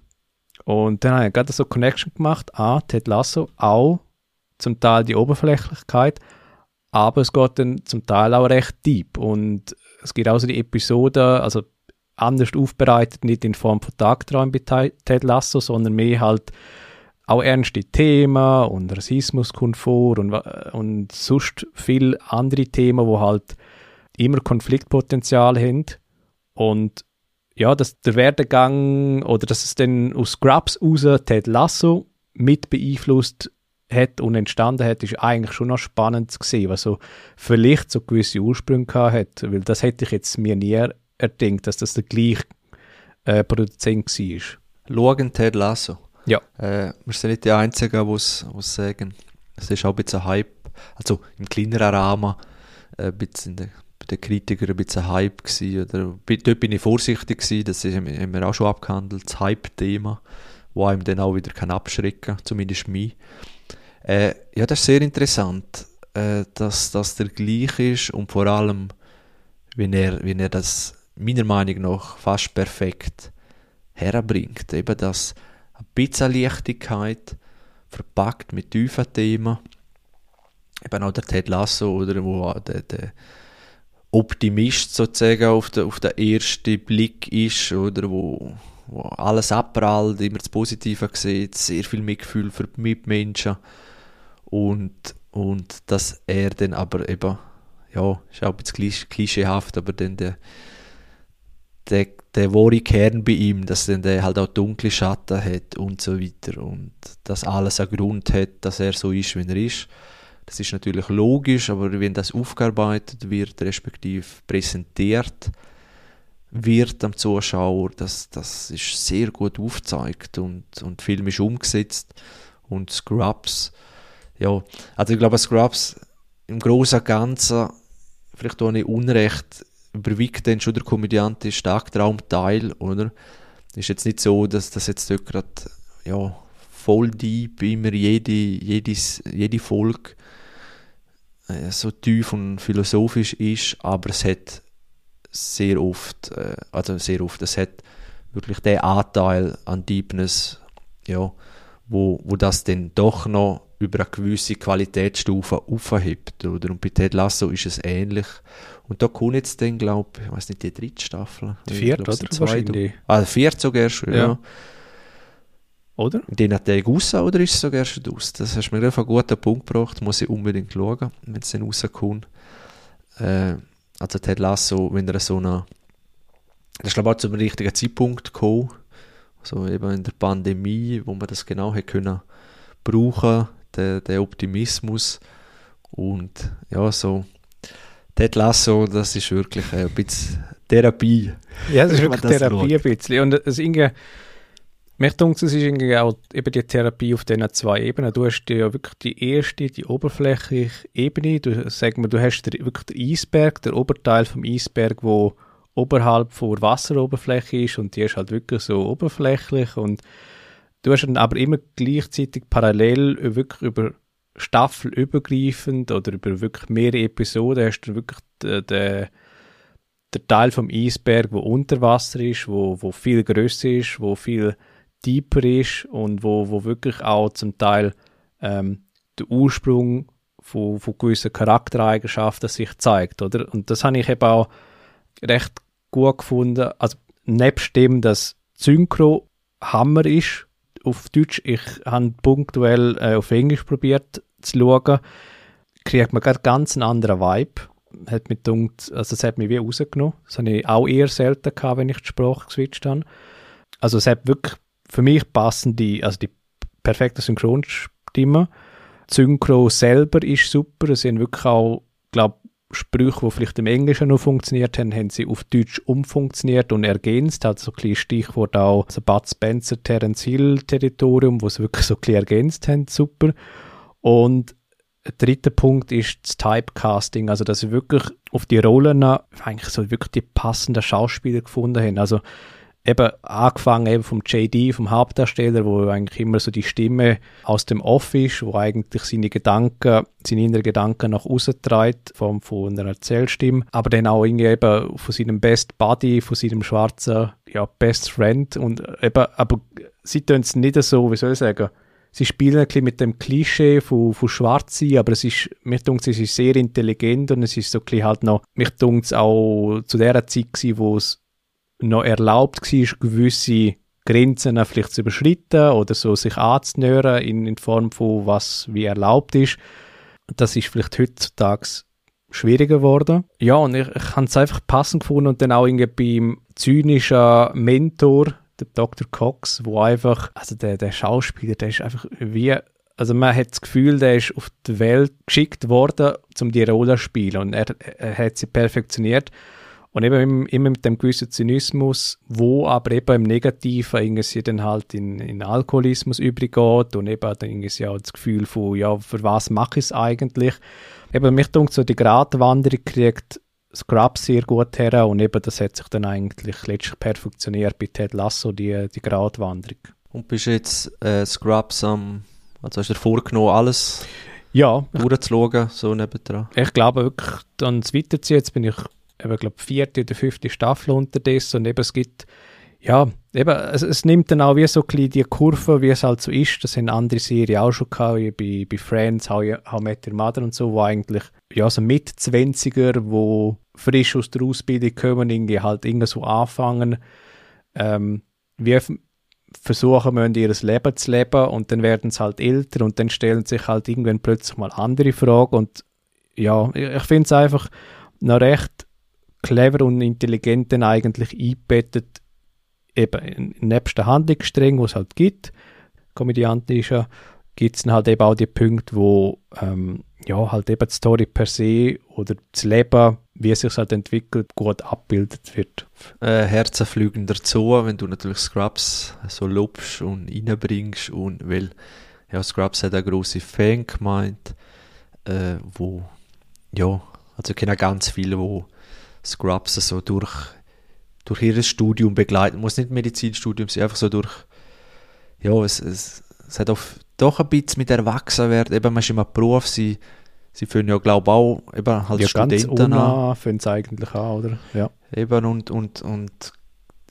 Und dann habe ich gerade so Connection gemacht, ah, Ted Lasso, auch zum Teil die Oberflächlichkeit, aber es geht dann zum Teil auch recht deep. Und es gibt auch so die Episoden, also anders aufbereitet, nicht in Form von Tagträumen bei Ted Lasso, sondern mehr halt auch ernste Themen und Rassismus kommt vor und, und sonst viele andere Themen, wo halt immer Konfliktpotenzial haben. Und ja, dass der Werdegang oder dass es dann aus Scrubs raus Ted Lasso mit beeinflusst hat und entstanden hat, ist eigentlich schon noch spannend zu sehen, was so vielleicht so gewisse Ursprünge hat, weil das hätte ich jetzt mir nie erdenkt, dass das der gleiche äh, Produzent war. Schauen Ted Lasso. Ja. Äh, wir sind nicht die Einzigen, die es sagen. Es ist auch ein bisschen Hype, also im kleineren Rahmen, äh, ein bisschen der, bei den Kritikern ein bisschen Hype gewesen, oder dort bin ich vorsichtig gewesen, das haben wir auch schon abgehandelt, das Hype-Thema, wo einem dann auch wieder kann abschrecken kann, zumindest mich. Äh, ja, das ist sehr interessant, äh, dass das der gleich ist und vor allem, wenn er, wenn er das meiner Meinung nach fast perfekt herbringt. Eben das ein bisschen Leichtigkeit verpackt mit tiefen Themen. Eben auch der Ted Lasso, oder, wo der, der Optimist sozusagen auf den, auf den ersten Blick ist, oder wo, wo alles abprallt, immer das Positive sieht, sehr viel Mitgefühl für die Mitmenschen und, und dass er dann aber eben, ja, ist auch ein bisschen klischeehaft, aber dann der, der, der wahre Kern bei ihm, dass dann der halt auch dunkle Schatten hat und so weiter und dass alles einen Grund hat, dass er so ist, wie er ist. Das ist natürlich logisch, aber wenn das aufgearbeitet wird, respektive präsentiert wird am Zuschauer, das, das ist sehr gut aufgezeigt und, und Film ist umgesetzt und Scrubs ja, also ich glaube, Scrubs im Großen und Ganzen, vielleicht auch nicht unrecht, überwiegt dann schon der komödiantische Tagtraumteil, oder? Ist jetzt nicht so, dass das jetzt gerade, ja, voll deep immer jede, jedes, jede Folge so tief und philosophisch ist, aber es hat sehr oft, äh, also sehr oft, es hat wirklich den Anteil an Deepness, ja, wo, wo das dann doch noch über eine gewisse Qualitätsstufe aufhebt. Oder? Und bei Ted Lasso ist es ähnlich. Und da kommt jetzt dann, glaube ich, ich weiß nicht, die dritte Staffel. Die vierte, oder? Die wahrscheinlich. Ah, die vierte sogar schon, ja. ja. Oder? Den hat der raus, oder ist es sogar schon aus? Das hast du mir auf einen guten Punkt gebracht, muss ich unbedingt schauen, wenn es dann rauskommt. Äh, also Ted Lasso, wenn er so eine das ist glaube ich auch zum richtigen Zeitpunkt gekommen, so eben in der Pandemie, wo man das genau hätte können brauchen der, der Optimismus und ja, so Ted Lasso, das ist wirklich ein bisschen Therapie. Ja, das ist wirklich das Therapie schaut. ein bisschen. Und es irgendwie, mich denkt, es ist irgendwie auch eben die Therapie auf diesen zwei Ebenen. Du hast ja wirklich die erste, die oberflächliche Ebene. Du, sag mal, du hast der, wirklich den Eisberg, der Oberteil vom Eisberg, wo oberhalb vor Wasseroberfläche ist und die ist halt wirklich so oberflächlich und Du hast dann aber immer gleichzeitig parallel wirklich über Staffel übergreifend oder über wirklich mehrere Episoden hast du wirklich den, den Teil vom Eisberg, wo unter Wasser ist, wo, wo viel größer ist, wo viel tiefer ist und wo, wo wirklich auch zum Teil ähm, der Ursprung von, von gewissen Charaktereigenschaften sich zeigt, oder? Und das habe ich eben auch recht gut gefunden. Also nebst dem, dass Synchro Hammer ist auf Deutsch. Ich habe punktuell äh, auf Englisch probiert zu schauen. Kriegt man gerade ganz einen anderen Vibe. Hat mich gedacht, also es hat mich wie rausgenommen. Das habe ich auch eher selten gehabt, wenn ich die Sprache geswitcht habe. Also es hat wirklich für mich passende, also die perfekte Synchronstimme. Synchro selber ist super. Sie haben wirklich auch, glaube Sprüche, die vielleicht im Englischen noch funktioniert haben, haben sie auf Deutsch umfunktioniert und ergänzt. Hat so ein bisschen Stichwort auch so Bud Spencer, Terence Hill Territorium, wo sie wirklich so ein bisschen ergänzt haben. Super. Und der dritte Punkt ist das Typecasting, also dass sie wirklich auf die Rollen eigentlich so wirklich die passenden Schauspieler gefunden haben. Also eben angefangen eben vom JD, vom Hauptdarsteller, wo eigentlich immer so die Stimme aus dem Off ist, wo eigentlich seine Gedanken, seine inneren Gedanken nach außen treibt, von, von einer Erzählstimme, aber dann auch irgendwie eben von seinem Best Buddy, von seinem schwarzen, ja, Best Friend. Und eben, aber sie tun es nicht so, wie soll ich sagen, sie spielen ein bisschen mit dem Klischee von, von Schwarz sein, aber es ist, mir denkt es ist sehr intelligent und es ist so ein bisschen halt noch, mir denkt es auch zu der Zeit wo es noch erlaubt war, gewisse Grenzen vielleicht zu überschreiten oder so sich anzunähern in, in Form von was wie erlaubt ist. Das ist vielleicht heutzutage schwieriger geworden. Ja, und ich, ich habe es einfach passend gefunden und dann auch irgendwie beim zynischen Mentor, der Dr. Cox, wo einfach, also der, der Schauspieler, der ist einfach wie, also man hat das Gefühl, der ist auf die Welt geschickt worden, um die Rolle zu spielen und er, er hat sie perfektioniert. Und eben immer mit dem gewissen Zynismus, wo aber eben im Negativen irgendwie dann halt in, in Alkoholismus übergeht und eben dann irgendwie auch das Gefühl von, ja, für was mache ich es eigentlich? Eben, mich denkt so, die Gratwanderung kriegt Scrubs sehr gut her und eben das hat sich dann eigentlich letztlich perfektioniert bei Ted Lasso, die, die Gratwanderung. Und bist jetzt äh, Scrubs am, also hast du dir vorgenommen, alles ja, durchzuschauen, so nebendran? Ich glaube wirklich, dann weiterziehen, jetzt bin ich eben, glaube vierte oder fünfte Staffel unterdessen. Und eben es gibt, ja, eben, es, es nimmt dann auch wie so ein die Kurve, wie es halt so ist, das haben andere Serien auch schon gehabt, wie bei, bei Friends, How, How Met Your Mother und so, wo eigentlich, ja, so mit 20er, wo frisch aus der Ausbildung kommen, irgendwie halt irgendwie so anfangen, ähm, wie versuchen müssen, ihr Leben zu leben. Und dann werden sie halt älter und dann stellen sich halt irgendwann plötzlich mal andere Fragen. Und ja, ich finde es einfach noch recht clever und intelligent dann eigentlich eingebettet, eben nebst der Handlungsstränge, wo es halt gibt, komödiantischer, gibt es dann halt eben auch die Punkte, wo ähm, ja, halt eben die Story per se oder das Leben, wie es sich halt entwickelt, gut abbildet wird. Äh, Herzenflügend dazu, wenn du natürlich Scrubs so lobst und reinbringst und weil ja, Scrubs hat eine große Fan gemeint, äh, wo ja, also ich kenne ganz viele, wo Scrubs so durch, durch ihr Studium begleiten. Muss nicht Medizinstudium sein, einfach so durch, ja, es, es, es hat auch doch ein bisschen mit Erwachsenwerden, eben man ist immer Beruf, sie, sie führen ja glaube ich auch eben halt ja, Studenten an. führen es eigentlich auch, oder? Ja. Eben und, und, und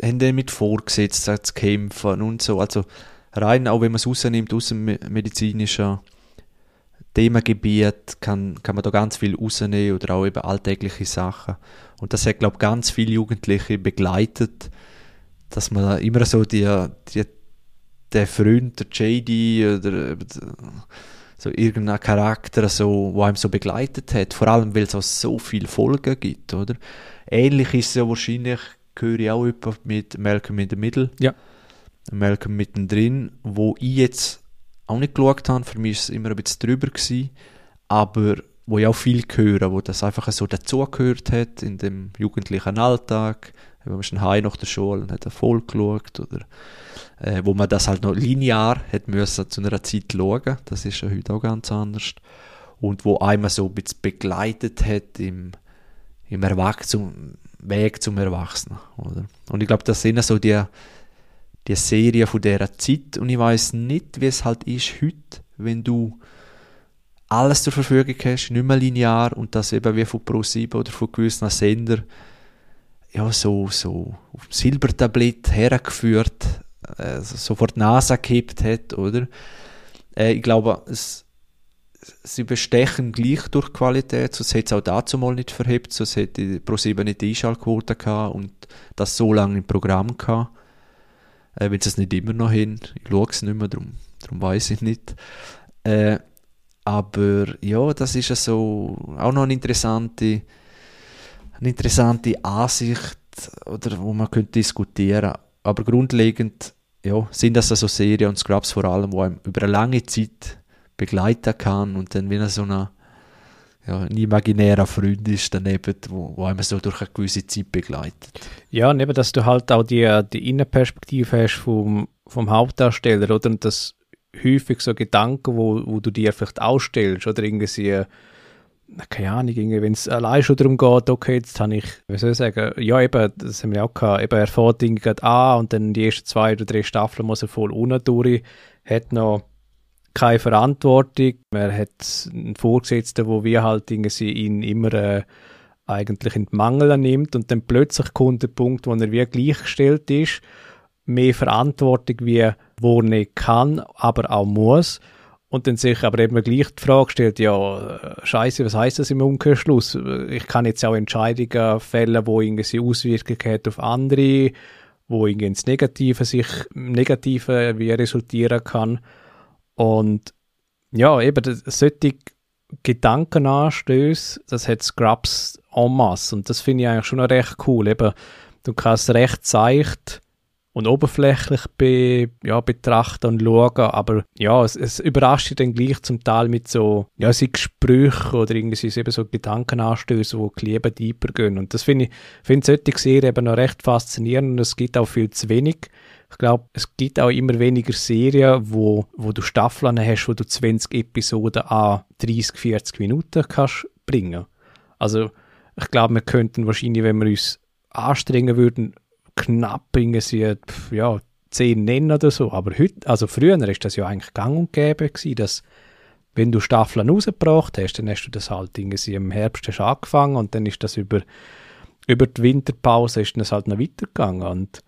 haben dann mit vorgesetzt zu kämpfen und so, also rein, auch wenn man es rausnimmt aus dem medizinischen Themengebiet, kann, kann man da ganz viel rausnehmen oder auch eben alltägliche Sachen. Und das hat, glaube ich, ganz viele Jugendliche begleitet, dass man immer so die, die, der Freund, der JD oder so irgendein Charakter, so, wo einem so begleitet hat, vor allem, weil es auch so viele Folgen gibt, oder? Ähnlich ist es ja wahrscheinlich, höre ich auch jemand mit Malcolm in the Middle. Ja. Malcolm mittendrin, wo ich jetzt auch nicht geschaut habe, für mich war es immer ein bisschen drüber gewesen, aber wo ich auch viel höre, wo das einfach so dazugehört hat in dem jugendlichen Alltag. Man ist heim nach der Schule und hat Erfolg geschaut oder äh, wo man das halt noch linear hat müssen zu einer Zeit schauen. Das ist ja heute auch ganz anders. Und wo einmal so ein bisschen begleitet hat im, im Erwachsenen, Weg zum Erwachsenen. Oder? Und ich glaube, das sind so die, die Serien von dieser Zeit. Und ich weiß nicht, wie es halt ist heute, wenn du alles zur Verfügung hast, nicht mehr linear und das eben wie von Pro7 oder von gewissen Sender ja, so, so auf dem Silbertablett hergeführt, äh, so vor die Nase gekippt hat, oder? Äh, ich glaube, es, sie bestechen gleich durch Qualität, sonst hätte es auch dazu mal nicht verhebt, sonst hätte Pro7 nicht die Einschaltquote gehabt und das so lange im Programm gehabt. Äh, wenn sie es nicht immer noch hin, ich schaue es nicht mehr, darum, darum weiß ich nicht. Äh, aber ja, das ist so auch noch eine interessante, eine interessante Ansicht, oder wo man könnte diskutieren. Aber grundlegend ja, sind das also Serien und Scrubs vor allem, wo einem über eine lange Zeit begleiten kann und dann wieder so eine, ja, ein imaginärer Freund ist daneben, wo, wo einem so durch eine gewisse Zeit begleitet. Ja, und eben, dass du halt auch die, die Innenperspektive hast vom, vom Hauptdarsteller, oder? Und das häufig so Gedanken, wo, wo du dir vielleicht ausstellst oder irgendwie, keine Ahnung, wenn es allein schon darum geht, okay, jetzt habe ich, wie soll ich sagen, ja eben, das haben wir auch gehabt, eben er fährt irgendwie an und dann die ersten zwei oder drei Staffeln muss er voll unten durch, hat noch keine Verantwortung, er hat einen Vorgesetzten, wo wir halt irgendwie ihn immer äh, eigentlich in die Mangel nimmt und dann plötzlich kommt der Punkt, wo er wie gleichgestellt ist mehr Verantwortung, wie nicht kann, aber auch muss. Und dann sich aber eben gleich die Frage stellt, ja, scheiße, was heißt das im Umkehrschluss? Ich kann jetzt auch Entscheidungen fällen, wo irgendwie Auswirkungen hat auf andere, wo irgendwie ins Negative sich, Negative wie resultieren kann. Und ja, eben, solche Gedankenanstöße, das hat Scrubs en masse. Und das finde ich eigentlich schon recht cool. Eben, du kannst recht seicht und oberflächlich be, ja, betrachten und schauen, aber ja, es, es, überrascht dich dann gleich zum Teil mit so, ja, Gesprächen oder irgendwie eben so Gedankenanstöße, wo die Liebe tiefer gehen. Und das finde ich, finde solche Serien eben noch recht faszinierend und es gibt auch viel zu wenig. Ich glaube, es gibt auch immer weniger Serien, wo, wo du Staffeln hast, wo du 20 Episoden an 30, 40 Minuten kannst bringen. Also, ich glaube, wir könnten wahrscheinlich, wenn wir uns anstrengen würden, knapp irgendwie, ja, zehn nennen oder so. Aber heute, also früher ist das ja eigentlich gang und gäbe gewesen, dass wenn du Staffeln rausgebracht hast, dann hast du das halt irgendwie im Herbst hast angefangen und dann ist das über, über die Winterpause ist das halt noch weitergegangen. Und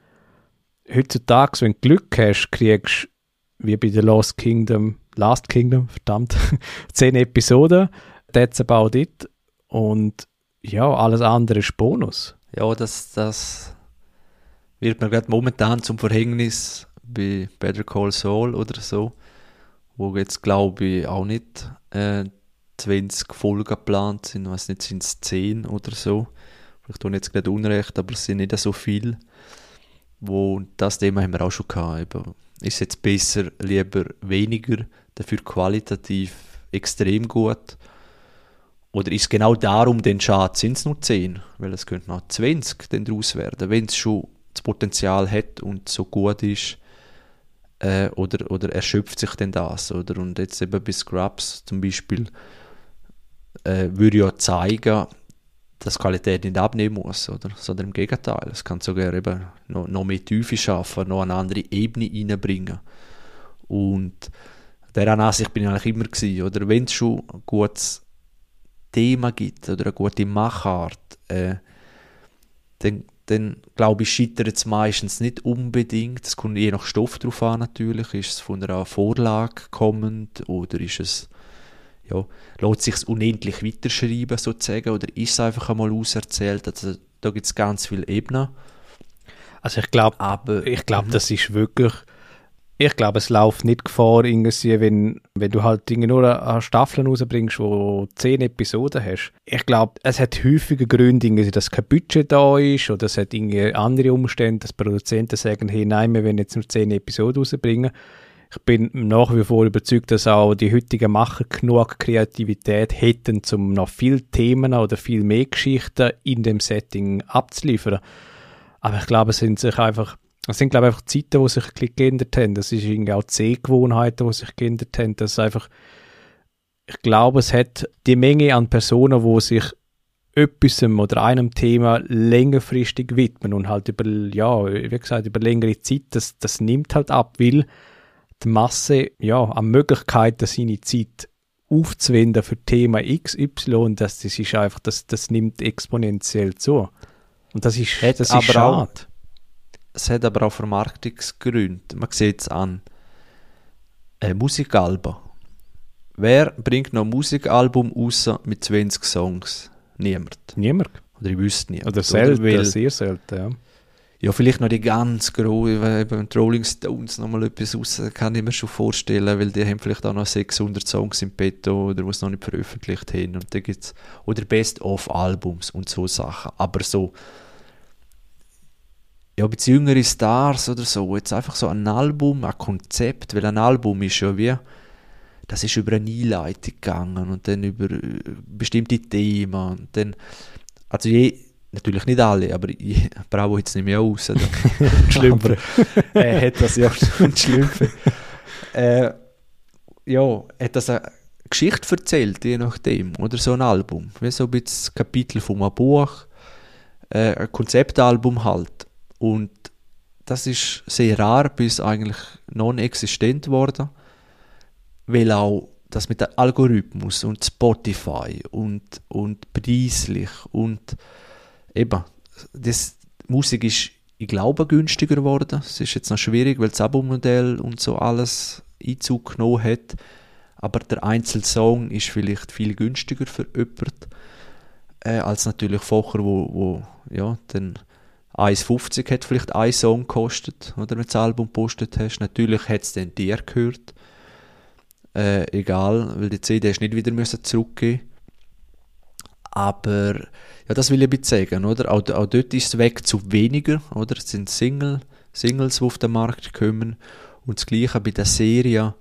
heutzutage, wenn du Glück hast, kriegst du, wie bei The Lost Kingdom, Last Kingdom, verdammt, zehn Episoden, that's about it. Und ja, alles andere ist Bonus. Ja, das, das wird mir gerade momentan zum Verhängnis bei Better Call Saul oder so, wo jetzt glaube ich auch nicht äh, 20 Folgen geplant sind, weiß nicht, sind es 10 oder so. Vielleicht tue ich jetzt gerade Unrecht, aber es sind nicht so viele. Wo das Thema haben wir auch schon gehabt. Eben, ist jetzt besser, lieber weniger, dafür qualitativ extrem gut? Oder ist genau darum, den Schad sind es nur 10? Weil es könnte noch 20 daraus werden, wenn es schon das Potenzial hat und so gut ist, äh, oder, oder erschöpft sich denn das? Oder? Und jetzt eben bei Scrubs zum Beispiel äh, würde ja zeigen, dass Qualität nicht abnehmen muss, oder? sondern im Gegenteil. Es kann sogar eben noch, noch mehr Tiefe schaffen, noch eine andere Ebene reinbringen. Und dieser Ansicht bin ich eigentlich immer gewesen, oder? Wenn es schon ein gutes Thema gibt oder eine gute Machart, äh, dann dann glaube ich, scheitert es meistens nicht unbedingt. Es kommt je nach Stoff drauf an natürlich. Ist es von einer Vorlage kommend oder ist es, ja, lässt sich unendlich weiterschreiben sozusagen oder ist es einfach einmal auserzählt? Also da gibt es ganz viele Ebenen. Also ich glaube, ich glaube, mhm. das ist wirklich ich glaube, es läuft nicht Gefahr, irgendwie, wenn, wenn du halt Dinge nur an Staffeln rausbringst, wo zehn Episoden hast. Ich glaube, es hat häufige Gründe, dass kein Budget da ist oder es hat irgendwie andere Umstände, dass Produzenten sagen, hey, nein, wir wollen jetzt nur zehn Episoden rausbringen. Ich bin nach wie vor überzeugt, dass auch die heutigen Macher genug Kreativität hätten, um noch viel Themen oder viel mehr Geschichten in dem Setting abzuliefern. Aber ich glaube, es sind sich einfach das sind, glaube ich, einfach Zeiten, die sich ein bisschen geändert haben. Das ist irgendwie auch Sehgewohnheiten, die sich geändert haben. Das ist einfach, ich glaube, es hat die Menge an Personen, die sich etwas oder einem Thema längerfristig widmen und halt über, ja, wie gesagt, über längere Zeit, das, das nimmt halt ab, weil die Masse, ja, an Möglichkeiten seine Zeit aufzuwenden für Thema XY, das, das ist einfach, das, das nimmt exponentiell zu. Und das ist, das ist schade es hat aber auch Vermarktungsgründe. Man sieht es an äh, Musikalben. Wer bringt noch ein Musikalbum raus mit 20 Songs? Niemand. Niemand. Oder ich wüsste nicht. Oder selten, weil, sehr selten, ja. Ja, vielleicht noch die ganz großen, eben die Rolling Stones nochmal etwas raus, kann ich mir schon vorstellen, weil die haben vielleicht auch noch 600 Songs im Petto oder was noch nicht veröffentlicht haben und da gibt's, oder Best-of-Albums und so Sachen. Aber so, ja, ein bisschen jüngere Stars oder so, jetzt einfach so ein Album, ein Konzept, weil ein Album ist ja wie, das ist über eine Einleitung gegangen und dann über äh, bestimmte Themen und dann, also je, natürlich nicht alle, aber ich brauche jetzt nicht mehr aus. Schlümpfe. er hat das ja schon Schlümpfe. Äh, ja, hat das eine Geschichte erzählt, je nachdem, oder so ein Album, wie so ein bisschen Kapitel von einem Buch, äh, ein Konzeptalbum halt. Und das ist sehr rar bis eigentlich non-existent geworden, weil auch das mit dem Algorithmus und Spotify und, und preislich und eben, das, Musik ist ich glaube, günstiger geworden. Es ist jetzt noch schwierig, weil das Abo-Modell und so alles Einzug genommen hat. Aber der Einzelsong ist vielleicht viel günstiger für jemanden, äh, als natürlich vorher, wo, wo ja, dann 1,50 hat vielleicht ein Song gekostet, oder wenn du das Album gepostet hast. Natürlich hat es dann dir gehört. Äh, egal, weil die CD hast nicht wieder müssen zurückgeben Aber ja, das will ich ein sagen, oder? Auch, auch dort ist es weg zu weniger, oder? Es sind Single, Singles, die auf den Markt kommen. Und das Gleiche bei der Serie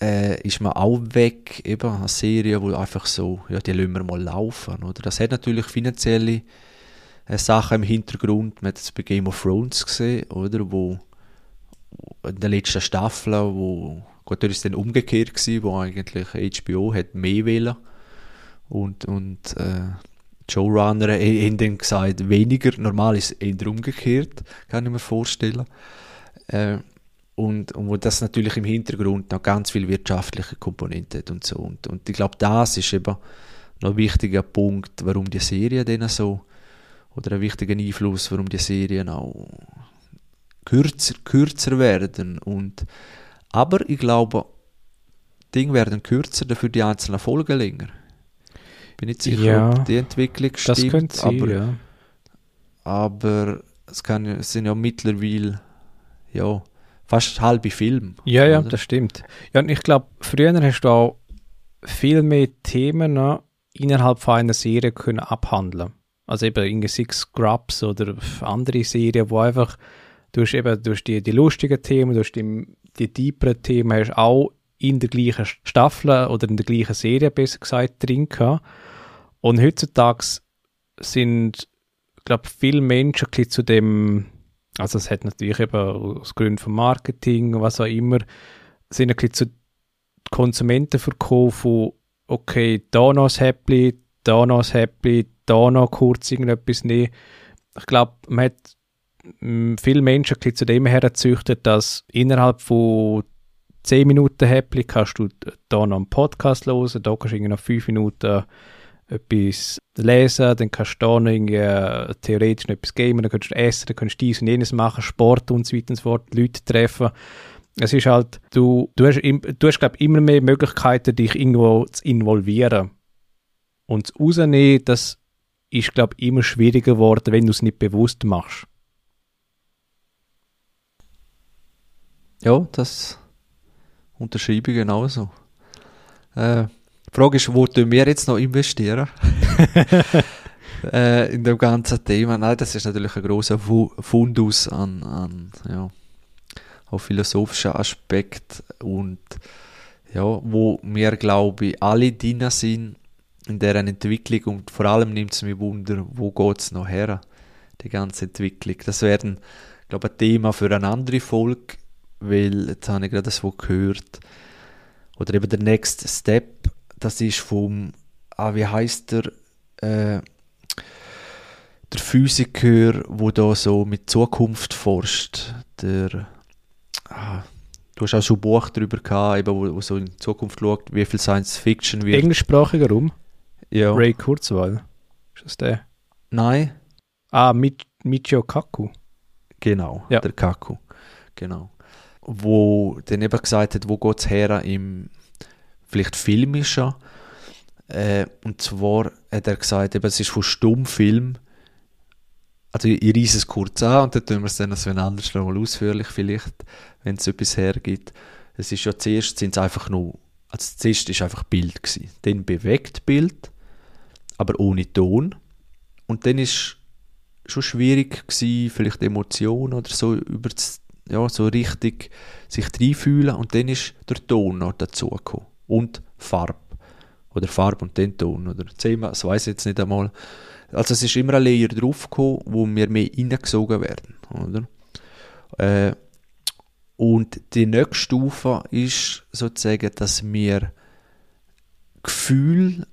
äh, ist man auch weg, eben eine Serie, wo einfach so, ja, die lassen wir mal laufen, oder? Das hat natürlich finanzielle Sachen im Hintergrund. Man hat es bei Game of Thrones gesehen, oder? Wo in der letzten Staffel, wo, gut, ist dann umgekehrt gewesen, wo eigentlich HBO hat mehr wählen und, und äh, Showrunner haben dann gesagt, weniger, normal ist es eher umgekehrt, kann ich mir vorstellen. Äh, und, und wo das natürlich im Hintergrund noch ganz viel wirtschaftliche Komponente hat und so. Und, und ich glaube, das ist eben noch ein wichtiger Punkt, warum die Serien dann so, oder ein wichtiger Einfluss, warum die Serien auch kürzer, kürzer werden. Und, aber ich glaube, Dinge werden kürzer, dafür die einzelnen Folgen länger. Bin nicht sicher, Ja, ob die Entwicklung Das stimmt, könnte sein, aber, ja. aber es, kann, es sind ja mittlerweile ja, fast halbe Filme. Ja, ja, oder? das stimmt. Ja, und ich glaube, früher hast du auch viel mehr Themen innerhalb von einer Serie können abhandeln. Also eben irgendwie Six Scrubs oder andere Serien, wo einfach du hast eben du hast die, die lustigen Themen, du hast die, die tieferen Themen hast auch in der gleichen Staffel oder in der gleichen Serie besser gesagt drin gehabt. Und heutzutage sind, glaube viele Menschen ein zu dem also es hat natürlich eben aus Gründen von Marketing, was auch immer, sind ein bisschen zu Konsumenten verkauft von okay, da noch ein Häppli, da noch ein Häppli, da noch kurz irgendetwas nehmen. Ich glaube, man hat mm, viele Menschen zu dem hergezüchtet, dass innerhalb von 10 Minuten Häppli kannst du da noch einen Podcast hören, da kannst du noch 5 Minuten etwas lesen, dann kannst du da noch irgendwie, äh, theoretisch noch etwas gamen, dann kannst du essen, dann kannst du dies und jenes machen, Sport und so weiter und so fort, Leute treffen. Es ist halt, du, du hast, du hast glaube immer mehr Möglichkeiten, dich irgendwo zu involvieren. Und das Rausnehmen, das ist, glaube ich, immer schwieriger geworden, wenn du es nicht bewusst machst. Ja, das unterschreibe ich genauso. Äh, die Frage ist, wo tun wir jetzt noch investieren? äh, in dem ganzen Thema. Nein, das ist natürlich ein großer Fundus an, an ja, auch philosophischen Aspekt und ja, wo wir, glaube ich, alle drin sind in deren Entwicklung und vor allem nimmt es mich Wunder, wo geht es noch her, die ganze Entwicklung. Das werden, glaube ich, ein Thema für eine andere Folge, weil jetzt habe ich gerade das wo gehört, oder eben der Next Step, das ist vom, ah, wie heißt der, äh, der Physiker, wo da so mit Zukunft forscht, der, ah, du hast auch schon ein Buch darüber gehabt, eben, wo, wo so in Zukunft schaut, wie viel Science Fiction wird. Englischsprachiger Raum, ja. Ray Kurzweil. Ist das der? Nein, Ah, Mich Michio Kaku. genau, Ja. der Kaku, genau. Wo dann eben gesagt hat, wo geht es her im vielleicht filmischen, äh, und zwar hat er gesagt, eben, es ist von Stummfilm, also ich, ich reise es kurz an und dann tun wir es dann so ein anderes noch mal ausführlich vielleicht, wenn es etwas hergibt. Es ist ja zuerst sind es einfach nur, also zuerst ist einfach Bild gewesen, dann bewegt Bild, aber ohne Ton. Und dann ist schon schwierig gewesen, vielleicht Emotionen oder so über das, ja, so richtig sich reinfühlen und dann ist der Ton noch dazugekommen. Und Farbe oder Farbe und den Ton. Oder Thema, das weiß ich jetzt nicht einmal. Also es ist immer ein Layer draufgekommen, wo wir mehr reingesogen werden, oder? Äh, und die nächste Stufe ist sozusagen, dass wir Gefühl,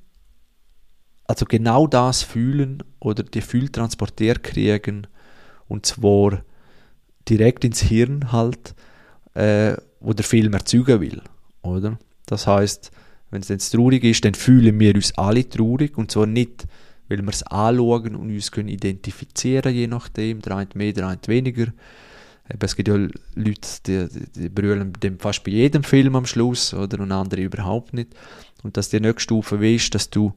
also genau das fühlen oder die Gefühl transportiert kriegen und zwar direkt ins Hirn halt, äh, wo der Film erzeugen will, oder? Das heißt, wenn es traurig ist, dann fühlen wir uns alle traurig und zwar nicht, weil wir es anschauen und uns können identifizieren, je nachdem, der eine mehr, der eine weniger. Es gibt ja Leute, die, die, brüllen fast bei jedem Film am Schluss, oder, und andere überhaupt nicht. Und dass die nächste Stufe ist, dass du,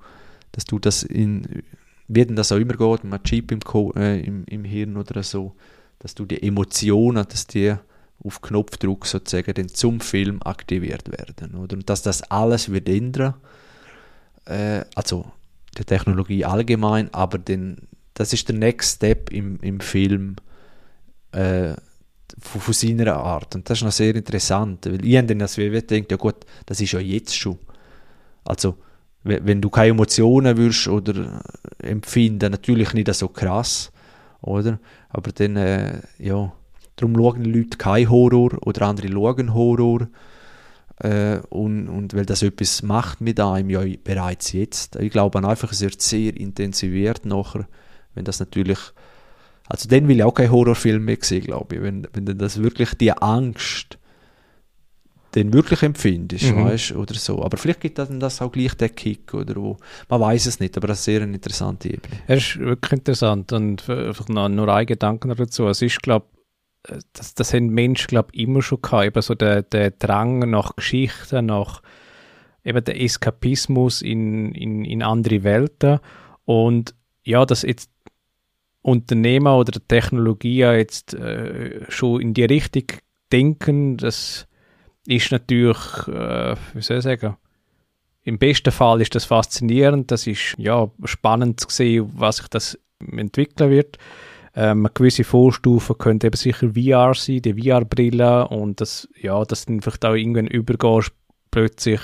dass du das in, wie denn das auch immer geht, mit einem Chip im, äh, im, im Hirn oder so, dass du die Emotionen, dass die auf Knopfdruck sozusagen dann zum Film aktiviert werden. Oder? Und dass das alles wird ändern, äh, also die Technologie allgemein, aber den, das ist der Next Step im, im Film äh, von, von, seiner Art. Und das ist noch sehr interessant, weil ich dann als WW denkt, ja gut, das ist ja jetzt schon. Also, wenn du keine Emotionen würdest oder empfinden, natürlich nicht so krass, oder? Aber dann, äh, ja, darum schauen Leute keinen Horror oder andere schauen Horror. Äh, und, und weil das etwas macht mit einem ja bereits jetzt. Ich glaube einfach, es wird sehr intensiviert nachher, wenn das natürlich also dann will ich auch keinen Horrorfilm mehr sehen, glaube ich. Wenn, wenn das wirklich die Angst den wirklich empfindest, mhm. weißt, oder so. Aber vielleicht gibt dann das auch gleich den Kick oder wo. Man weiß es nicht, aber das ist sehr eine interessante Ebene. Er ist wirklich interessant und einfach noch, nur ein Gedanke dazu. Es ist, glaube das, das haben Menschen, glaube immer schon gehabt, eben so der, der Drang nach Geschichten, nach eben der Eskapismus in, in, in andere Welten und ja, dass jetzt Unternehmer oder Technologie jetzt äh, schon in die Richtung denken, das ist natürlich, äh, wie soll ich sagen, im besten Fall ist das faszinierend, das ist ja spannend zu sehen, was sich das entwickeln wird. Ähm, eine gewisse Vorstufe könnte eben sicher VR sein, die VR-Brille und das, ja, dass dann vielleicht auch irgendwann übergehst, plötzlich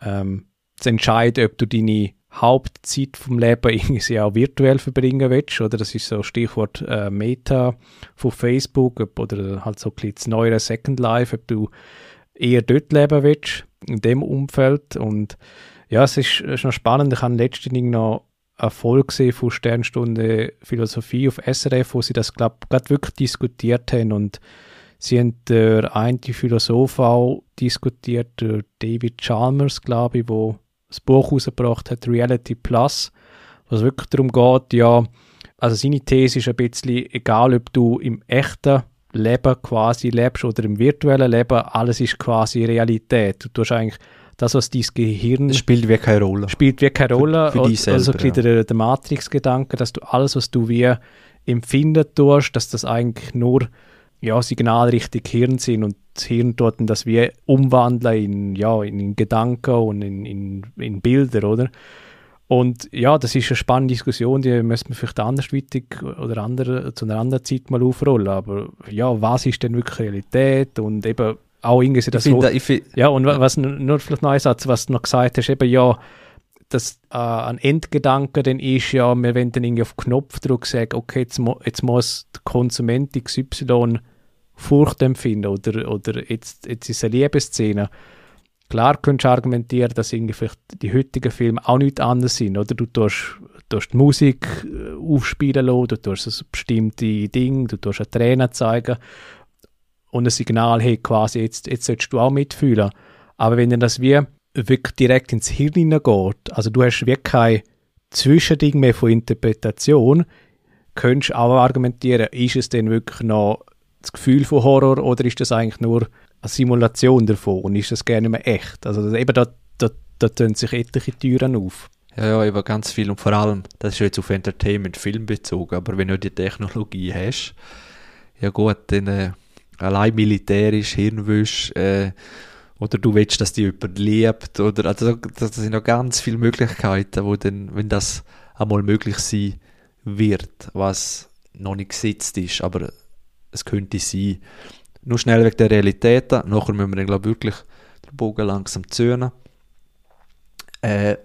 ähm, zu entscheiden, ob du deine Hauptzeit vom Leben irgendwie auch virtuell verbringen willst, oder? Das ist so Stichwort äh, Meta von Facebook ob, oder halt so ein bisschen das neuere Second Life, ob du eher dort leben willst, in dem Umfeld und ja, es ist, ist noch spannend. Ich habe letztens noch eine Folge gesehen von Sternstunde Philosophie auf SRF, wo sie das, glaube ich, gerade wirklich diskutiert haben und sie haben der eine Philosoph auch diskutiert, David Chalmers, glaube ich, wo das Buch rausgebracht hat, Reality Plus, was wirklich darum geht, ja, also seine These ist ein bisschen, egal ob du im echten Leben quasi lebst oder im virtuellen Leben, alles ist quasi Realität. Du tust eigentlich das, was dein Gehirn... Das spielt wie keine Rolle. Spielt wie keine Rolle. Für, für dich also selber, also der, der Matrix-Gedanke, dass du alles, was du wie empfinden tust, dass das eigentlich nur ja, Signale Richtung Hirn sind und das Hirn dort das wie umwandeln in, ja, in Gedanken und in, in, in Bilder, oder? Und ja, das ist eine spannende Diskussion, die müssen wir vielleicht andersweitig oder andere, zu einer anderen Zeit mal aufrollen. Aber ja, was ist denn wirklich Realität? Und eben auch irgendwie das so, find, Ja, und was nur vielleicht noch ein Satz, was du noch gesagt hast, eben ja, dass äh, ein Endgedanke dann ist ja, wir wollen dann irgendwie auf Knopfdruck sagen, okay, jetzt, mo jetzt muss der Konsument XY Furcht empfinden oder, oder jetzt, jetzt ist eine Liebesszene. Klar könntest du argumentieren, dass irgendwie vielleicht die heutigen Filme auch nicht anders sind, oder? Du tust, tust die Musik äh, aufspielen lassen, du tust ein bestimmte Dinge, du tust eine Träne zeigen und ein Signal, hey, quasi, jetzt, jetzt solltest du auch mitfühlen. Aber wenn dann das wie wirklich direkt ins Hirn hineingeht, also du hast wirklich kein Zwischending mehr von Interpretation, könntest du auch argumentieren, ist es denn wirklich noch das Gefühl von Horror oder ist das eigentlich nur eine Simulation davon und ist das gerne mehr echt? Also eben da, da, da tun sich etliche Türen auf. Ja, ja, eben ganz viel und vor allem, das ist jetzt auf Entertainment, Film bezogen, aber wenn du die Technologie hast, ja gut, dann äh, allein militärisch Hirnwäsche, äh, oder du willst, dass die jemand liebt, oder, also das sind noch ganz viele Möglichkeiten, wo dann, wenn das einmal möglich sein wird, was noch nicht gesetzt ist, aber es könnte sein. Nur schnell wegen der Realitäten. Nachher müssen wir glaube wirklich den Bogen langsam zöhnen. Äh,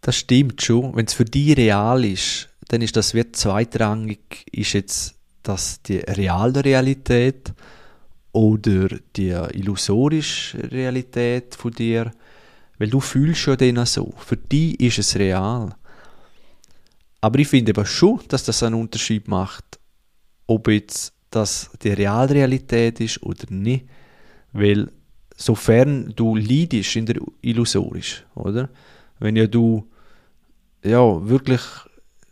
das stimmt schon. Wenn es für dich real ist, dann ist das wie zweitrangig, ist jetzt das die reale Realität oder die illusorische Realität von dir, weil du fühlst ja den so. Für dich ist es real. Aber ich finde aber schon, dass das einen Unterschied macht, ob jetzt das die Realrealität ist oder nicht, weil sofern du leidest in der illusorisch, oder? Wenn ja du ja, wirklich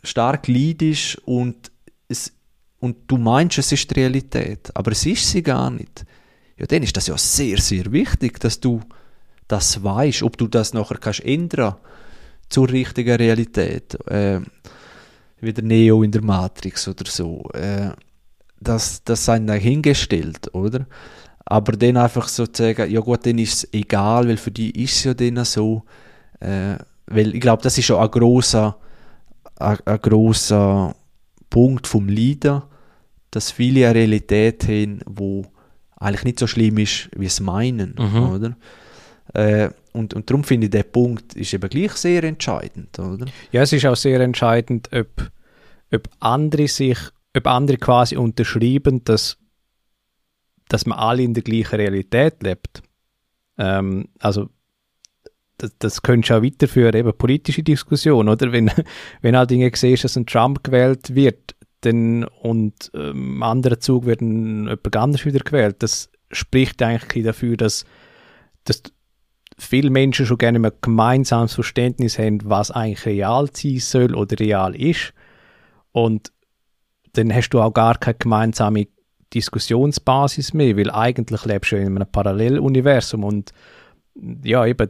stark leidest und, es, und du meinst, es ist die Realität, aber es ist sie gar nicht, ja, dann ist das ja sehr, sehr wichtig, dass du das weißt, ob du das nachher kannst ändern zur richtigen Realität. Äh, wie der Neo in der Matrix oder so. Äh, das, das sei dann hingestellt, oder? Aber dann einfach so zu sagen, ja gut, dann ist es egal, weil für die ist es ja dann so. Äh, weil ich glaube, das ist schon ein großer ein, ein grosser Punkt vom Leiden, dass viele eine Realität haben, wo eigentlich nicht so schlimm ist, wie es meinen, mhm. oder? Äh, und, und darum finde ich, der Punkt ist eben gleich sehr entscheidend, oder? Ja, es ist auch sehr entscheidend, ob, ob andere sich, ob andere quasi unterschreiben, dass, dass man alle in der gleichen Realität lebt. Ähm, also das, das könntest du auch weiterführen, eben politische Diskussion, oder? Wenn, wenn halt Dinge siehst, dass ein Trump gewählt wird, dann, und ähm, im anderen Zug wird ein, jemand anders wieder gewählt, das spricht eigentlich dafür, dass, dass viele Menschen schon gerne ein gemeinsames Verständnis haben, was eigentlich real sein soll oder real ist. Und dann hast du auch gar keine gemeinsame Diskussionsbasis mehr, weil eigentlich lebst du in einem Paralleluniversum und ja, eben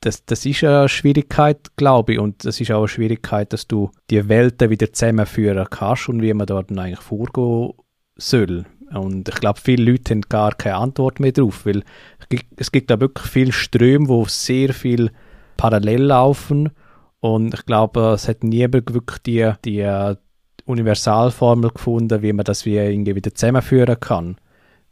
das, das ist eine Schwierigkeit, glaube ich, und das ist auch eine Schwierigkeit, dass du die Welten wieder zusammenführen kannst und wie man dort eigentlich vorgehen soll. Und ich glaube, viele Leute haben gar keine Antwort mehr drauf, weil es gibt da wirklich viele Ströme, wo sehr viel parallel laufen und ich glaube, es hat niemand wirklich die, die Universalformel gefunden, wie man das wie irgendwie wieder zusammenführen kann.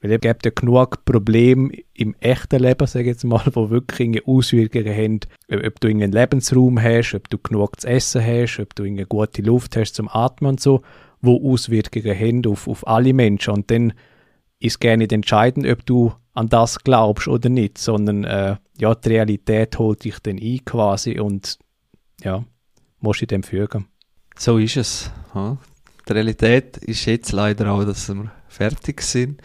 Weil es gibt ja genug Probleme im echten Leben, sage ich jetzt mal, wo wirklich Auswirkungen haben, ob du einen Lebensraum hast, ob du genug zu essen hast, ob du eine gute Luft hast zum Atmen und so, wo Auswirkungen haben auf, auf alle Menschen. Und dann ist gar nicht entscheidend, ob du an das glaubst oder nicht, sondern äh, ja, die Realität holt dich dann ein quasi und ja, musst du dem fügen. So ist es. Ja. Die Realität ist jetzt leider auch, dass wir fertig sind.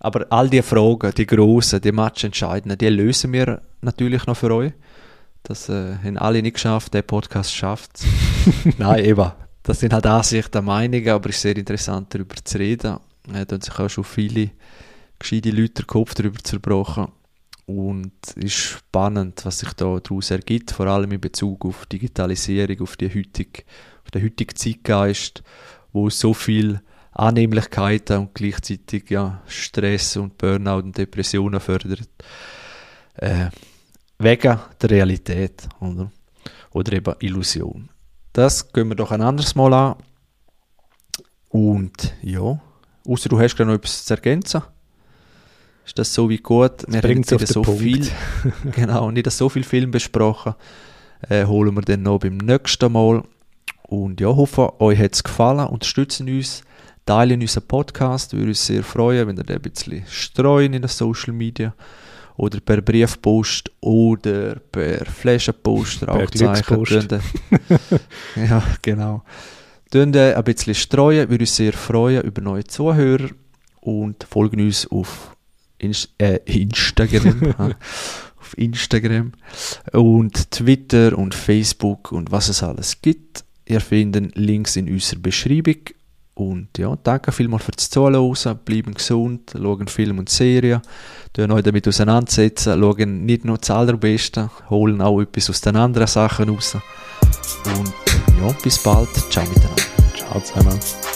Aber all die Fragen, die grossen, die matchentscheidenden, die lösen wir natürlich noch für euch. Das äh, haben alle nicht geschafft, der Podcast schafft Nein, eben. Das sind halt Ansichten, Meinungen, aber es ist sehr interessant, darüber zu reden. Da haben sich auch schon viele gescheite Leute den Kopf darüber zerbrochen. Und es ist spannend, was sich da daraus ergibt, vor allem in Bezug auf Digitalisierung, auf, die heutige, auf den heutigen Zeitgeist, wo so viel Annehmlichkeiten und gleichzeitig ja, Stress und Burnout und Depressionen fördert. Äh, wegen der Realität oder? oder eben Illusion. Das gehen wir doch ein anderes Mal an. Und ja, außer du hast gerade noch etwas zu ergänzen. Ist das so wie gut? Das wir haben nicht so Punkt. viel, genau, nicht so viel Film besprochen. Äh, holen wir dann noch beim nächsten Mal. Und ja, hoffe, euch hat es gefallen. Unterstützen uns Teilen unseren Podcast, würde uns sehr freuen, wenn ihr den ein bisschen streuen in den Social Media oder per Briefpost oder per Flaschenpost, Rauchzeichen. ja, genau. Tun ein bisschen streuen, würde uns sehr freuen über neue Zuhörer und folgen uns auf Inst äh, Instagram. auf Instagram und Twitter und Facebook und was es alles gibt. Ihr findet Links in unserer Beschreibung und ja, danke vielmals fürs Zuhören, bleiben gesund, schauen Film und Serien, tun euch damit auseinandersetzen, schauen nicht nur das Allerbeste, holen auch etwas aus den anderen Sachen raus. Und ja, bis bald, ciao miteinander. Ciao zusammen.